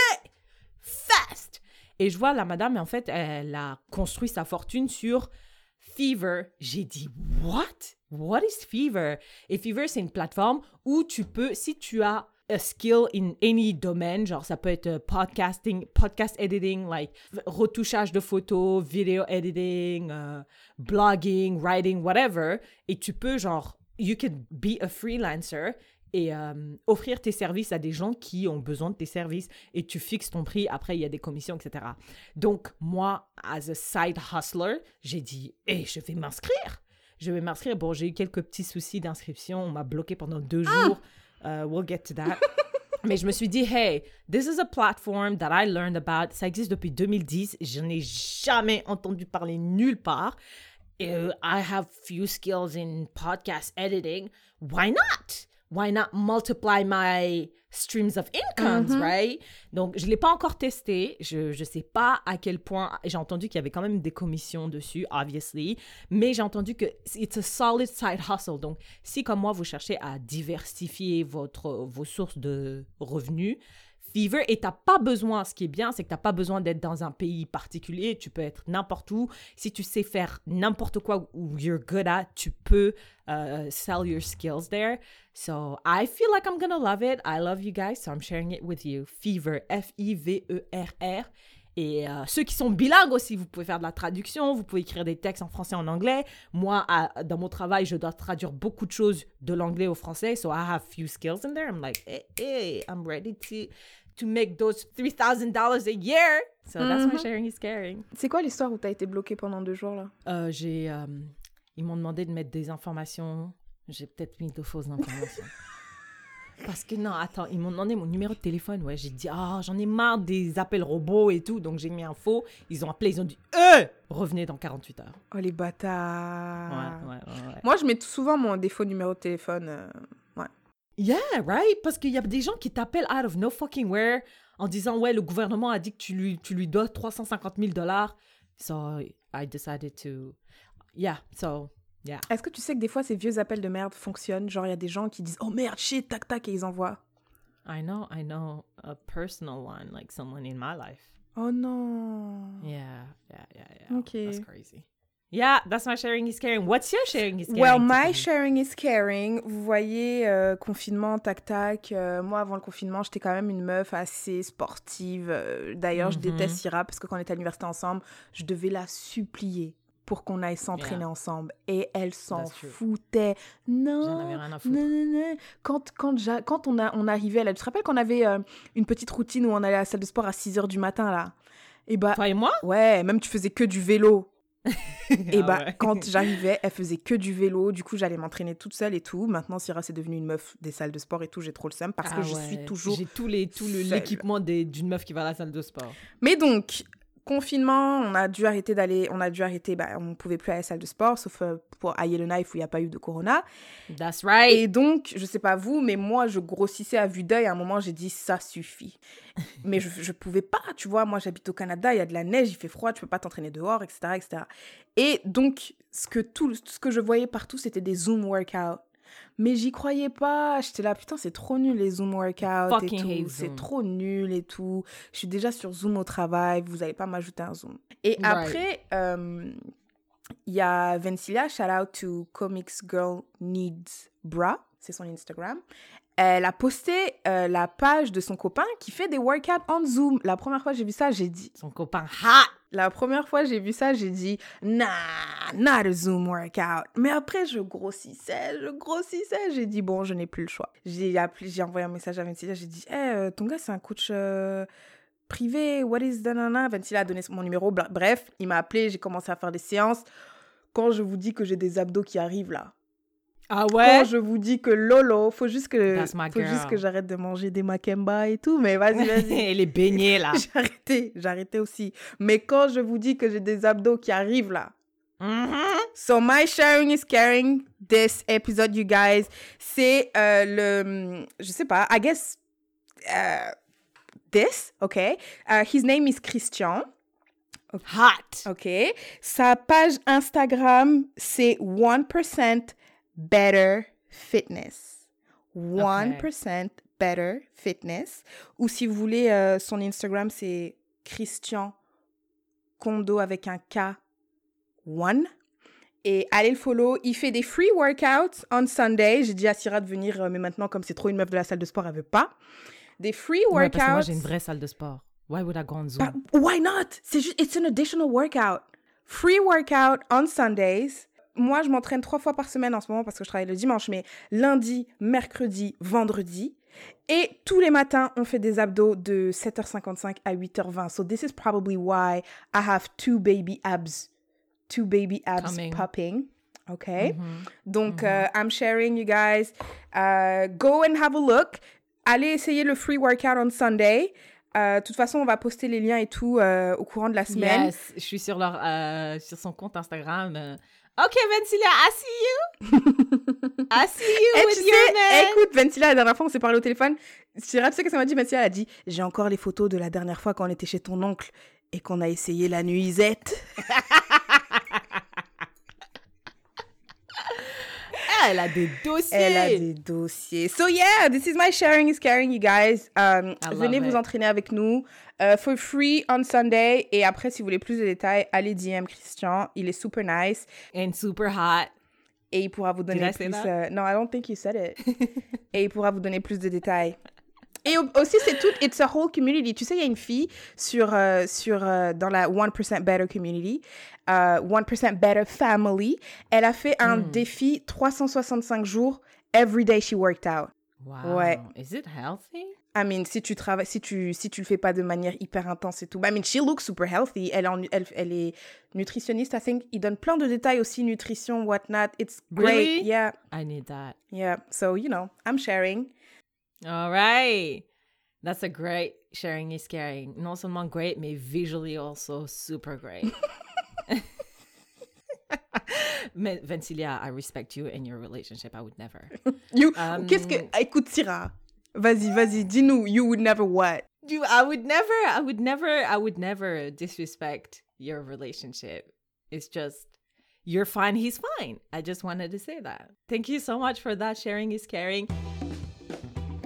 fast. Et je vois la madame, en fait, elle a construit sa fortune sur Fever. J'ai dit, what? What is Fever? Et Fever, c'est une plateforme où tu peux, si tu as a skill in any domaine, genre ça peut être euh, podcasting, podcast editing, like retouchage de photos, video editing, euh, blogging, writing, whatever, et tu peux genre, you can be a freelancer et euh, offrir tes services à des gens qui ont besoin de tes services et tu fixes ton prix. Après, il y a des commissions, etc. Donc, moi, as a side hustler, j'ai dit, hé, je vais m'inscrire. Je vais m'inscrire. Bon, j'ai eu quelques petits soucis d'inscription. On m'a bloqué pendant deux jours. Euh, we'll get to that. Mais je me suis dit, hey, this is a platform that I learned about. Ça existe depuis 2010. Je n'ai jamais entendu parler nulle part. Uh, I have few skills in podcast editing. Why not? Why not multiply my streams of incomes, right? Donc, je ne l'ai pas encore testé. Je ne sais pas à quel point. J'ai entendu qu'il y avait quand même des commissions dessus, obviously. Mais j'ai entendu que it's a solid side hustle. Donc, si comme moi, vous cherchez à diversifier votre, vos sources de revenus, Fever, et t'as pas besoin, ce qui est bien, c'est que t'as pas besoin d'être dans un pays particulier, tu peux être n'importe où. Si tu sais faire n'importe quoi ou you're good at, tu peux uh, sell your skills there. So I feel like I'm gonna love it. I love you guys, so I'm sharing it with you. Fever, F-I-V-E-R-R. Et euh, ceux qui sont bilingues aussi, vous pouvez faire de la traduction, vous pouvez écrire des textes en français en anglais. Moi, dans mon travail, je dois traduire beaucoup de choses de l'anglais au français. So I have few skills in there. I'm like, hey, hey I'm ready to, to make those $3,000 a year. So that's my sharing is caring. c'est quoi l'histoire où t'as été bloqué pendant deux jours là? Euh, j'ai, euh, ils m'ont demandé de mettre des informations. J'ai peut-être mis de fausses informations. Parce que non, attends, ils m'ont demandé mon numéro de téléphone. Ouais, j'ai dit, ah, j'en ai marre des appels robots et tout. Donc j'ai mis un faux. Ils ont appelé, ils ont dit, euh, revenez dans 48 heures. oh les bâtards Ouais, ouais, ouais, ouais. moi je mets tout souvent mon défaut numéro de téléphone euh, Yeah, right? Parce qu'il y a des gens qui t'appellent out of no fucking where en disant, ouais, le gouvernement a dit que tu lui, tu lui dois 350 000 dollars. So I decided to. Yeah, so, yeah. Est-ce que tu sais que des fois ces vieux appels de merde fonctionnent? Genre il y a des gens qui disent oh merde shit tac tac et ils envoient. I know, I know a personal one, like someone in my life. Oh non. Yeah, yeah, yeah, yeah. Okay. That's crazy. Yeah, that's my sharing is caring. What's your sharing is caring? Well, my sharing is caring. Vous voyez, euh, confinement, tac tac. euh, moi, avant le confinement, j'étais quand même une meuf assez sportive. euh, D'ailleurs, je Mhm. déteste Syrah parce que quand on était à l'université ensemble, je devais la supplier pour qu'on aille s'entraîner Yeah. ensemble. Et elle s'en foutait. Non. J'en avais rien à foutre. Non, non, non. Quand, quand, quand on, a, on arrivait à la... Tu te rappelles qu'on avait euh, une petite routine où on allait à la salle de sport à 6 h du matin, là? Et bah, Toi et moi? ouais, même tu faisais que du vélo. Et Ah bah, ouais. quand j'arrivais, elle faisait que du vélo. Du coup, j'allais m'entraîner toute seule et tout. Maintenant, Syrah, c'est devenue une meuf des salles de sport et tout. J'ai trop le seum parce que Ah je ouais. suis toujours. J'ai tous les, tout l'équipement des- d'une meuf qui va à la salle de sport. Mais donc, confinement, on a dû arrêter d'aller, on a dû arrêter, bah, on pouvait plus aller à la salle de sport, sauf euh, pour le Knife où il n'y a pas eu de corona. That's right. Et donc, je sais pas vous, mais moi, je grossissais à vue d'œil. À un moment, j'ai dit, ça suffit. mais je, je pouvais pas, tu vois. Moi, j'habite au Canada, il y a de la neige, il fait froid, tu peux pas t'entraîner dehors, etc., etc. Et donc, ce que, tout, ce que je voyais partout, c'était des Zoom workouts. Mais j'y croyais pas. J'étais là, putain, c'est trop nul les Zoom workouts et tout. C'est trop nul et tout. Je suis déjà sur Zoom au travail. Vous n'allez pas m'ajouter un Zoom. Et après, euh, il y a Vencilia, shout out to Comics Girl Needs Bra. C'est son Instagram. Elle a posté euh, la page de son copain qui fait des workouts en Zoom. La première fois que j'ai vu ça, j'ai dit. Son copain hot! La première fois j'ai vu ça, j'ai dit, nah, not a Zoom workout. Mais après, je grossissais, je grossissais. J'ai dit, bon, je n'ai plus le choix. J'ai envoyé un message à Ventila. J'ai dit, hey, ton gars, c'est un coach euh, privé. What is that? Ventila a donné mon numéro. Bref, il m'a appelé. J'ai commencé à faire des séances. Quand je vous dis que j'ai des abdos qui arrivent là, ah ouais? Quand je vous dis que Lolo, faut juste que, faut juste que j'arrête de manger des makemba et tout, mais vas-y, vas-y. et les beignets là. j'ai arrêté, j'ai arrêté aussi. Mais quand je vous dis que j'ai des abdos qui arrivent là. Mm-hmm. So my sharing is caring. This episode, you guys, c'est euh, le, je sais pas, I guess, uh, this, okay. Uh, his name is Christian. Hot. Ok. Sa page Instagram, c'est 1% Better Fitness. 1% Better Fitness. Ou si vous voulez, euh, son Instagram, c'est Christian Kondo avec un K. One. Et allez le follow. Il fait des free workouts on Sunday. J'ai dit à Syrah de venir, euh, mais maintenant, comme c'est trop une meuf de la salle de sport, elle veut pas. Des free workouts. moi, j'ai une vraie salle de sport. Why would I go on Zoom? Bah, why not? C'est juste, it's an additional workout. Free workout on Sundays moi, je m'entraîne trois fois par semaine en ce moment parce que je travaille le dimanche, mais lundi, mercredi, vendredi. Et tous les matins, on fait des abdos de 7h55 à 8h20. So this is probably why I have two baby abs. Two baby abs popping. Okay. Mm-hmm. Donc, mm-hmm. Uh, I'm sharing, you guys. Uh, go and have a look. Allez essayer le free workout on Sunday. Euh, de toute façon, on va poster les liens et tout euh, au courant de la semaine. Yes, je suis sur, leur, euh, sur son compte Instagram. Ok, Ventilia, I see you. I see you Et with tu your sais, man. Écoute, Ventilia, la dernière fois, on s'est parlé au téléphone. Tu sais ce que ça m'a dit, Ventilia Elle a dit J'ai encore les photos de la dernière fois quand on était chez ton oncle et qu'on a essayé la nuisette. Elle a des dossiers. Elle a des dossiers. So yeah, this is my sharing is caring, you guys. Um, venez vous entraîner avec nous. Uh, for free on Sunday. Et après, si vous voulez plus de détails, allez DM Christian. Il est super nice. And super hot. Et il pourra vous donner plus. Uh, no, I don't think you said it. Et il pourra vous donner plus de détails. Et aussi, c'est tout, it's a whole community. Tu sais, il y a une fille sur, euh, sur, euh, dans la 1% Better Community, 1% euh, Better Family. Elle a fait un hmm. défi 365 jours, every day she worked out. Wow. Ouais. Is it healthy? I mean, si tu travailles, si tu, si tu le fais pas de manière hyper intense et tout. I mean, she looks super healthy. Elle, elle, elle est nutritionniste, I think. Il donne plein de détails aussi, nutrition, whatnot. It's great. Really? Yeah. I need that. Yeah. So, you know, I'm sharing. All right. That's a great sharing is caring. Non seulement great, mais visually also super great. Vencilia, I respect you and your relationship. I would never. You, um, qu'est-ce que, écoute, Syrah. Vas-y, vas-y, dis-nous, you would never what? You, I would never, I would never, I would never disrespect your relationship. It's just, you're fine, he's fine. I just wanted to say that. Thank you so much for that. Sharing is caring.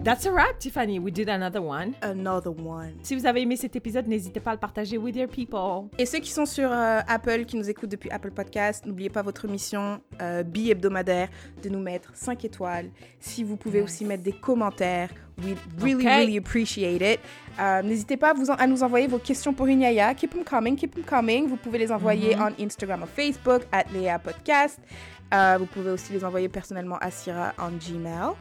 That's a wrap, Tiffany. We did another one. Another one. Si vous avez aimé cet épisode, n'hésitez pas à le partager with your people. Et ceux qui sont sur euh, Apple, qui nous écoutent depuis Apple Podcast, n'oubliez pas votre mission euh, bi-hebdomadaire de nous mettre 5 étoiles. Si vous pouvez aussi mettre des commentaires, we really, really appreciate it. Euh, n'hésitez pas à, vous à, nous envoyer vos questions pour Inyaya. Keep them coming, keep them coming. Vous pouvez les envoyer en mm-hmm. Instagram ou Facebook, at Léa Podcast. vous pouvez aussi les envoyer personnellement à Syrah en Gmail.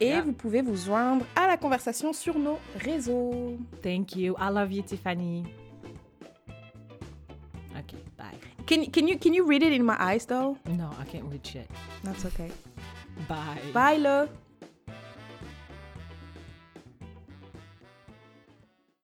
Et vous pouvez vous joindre à la conversation sur nos réseaux. Thank you. I love you, Tiffany. Okay, bye. Can, can, you, can you read it in my eyes, though? No, I can't read shit. That's okay. Bye. Bye, love.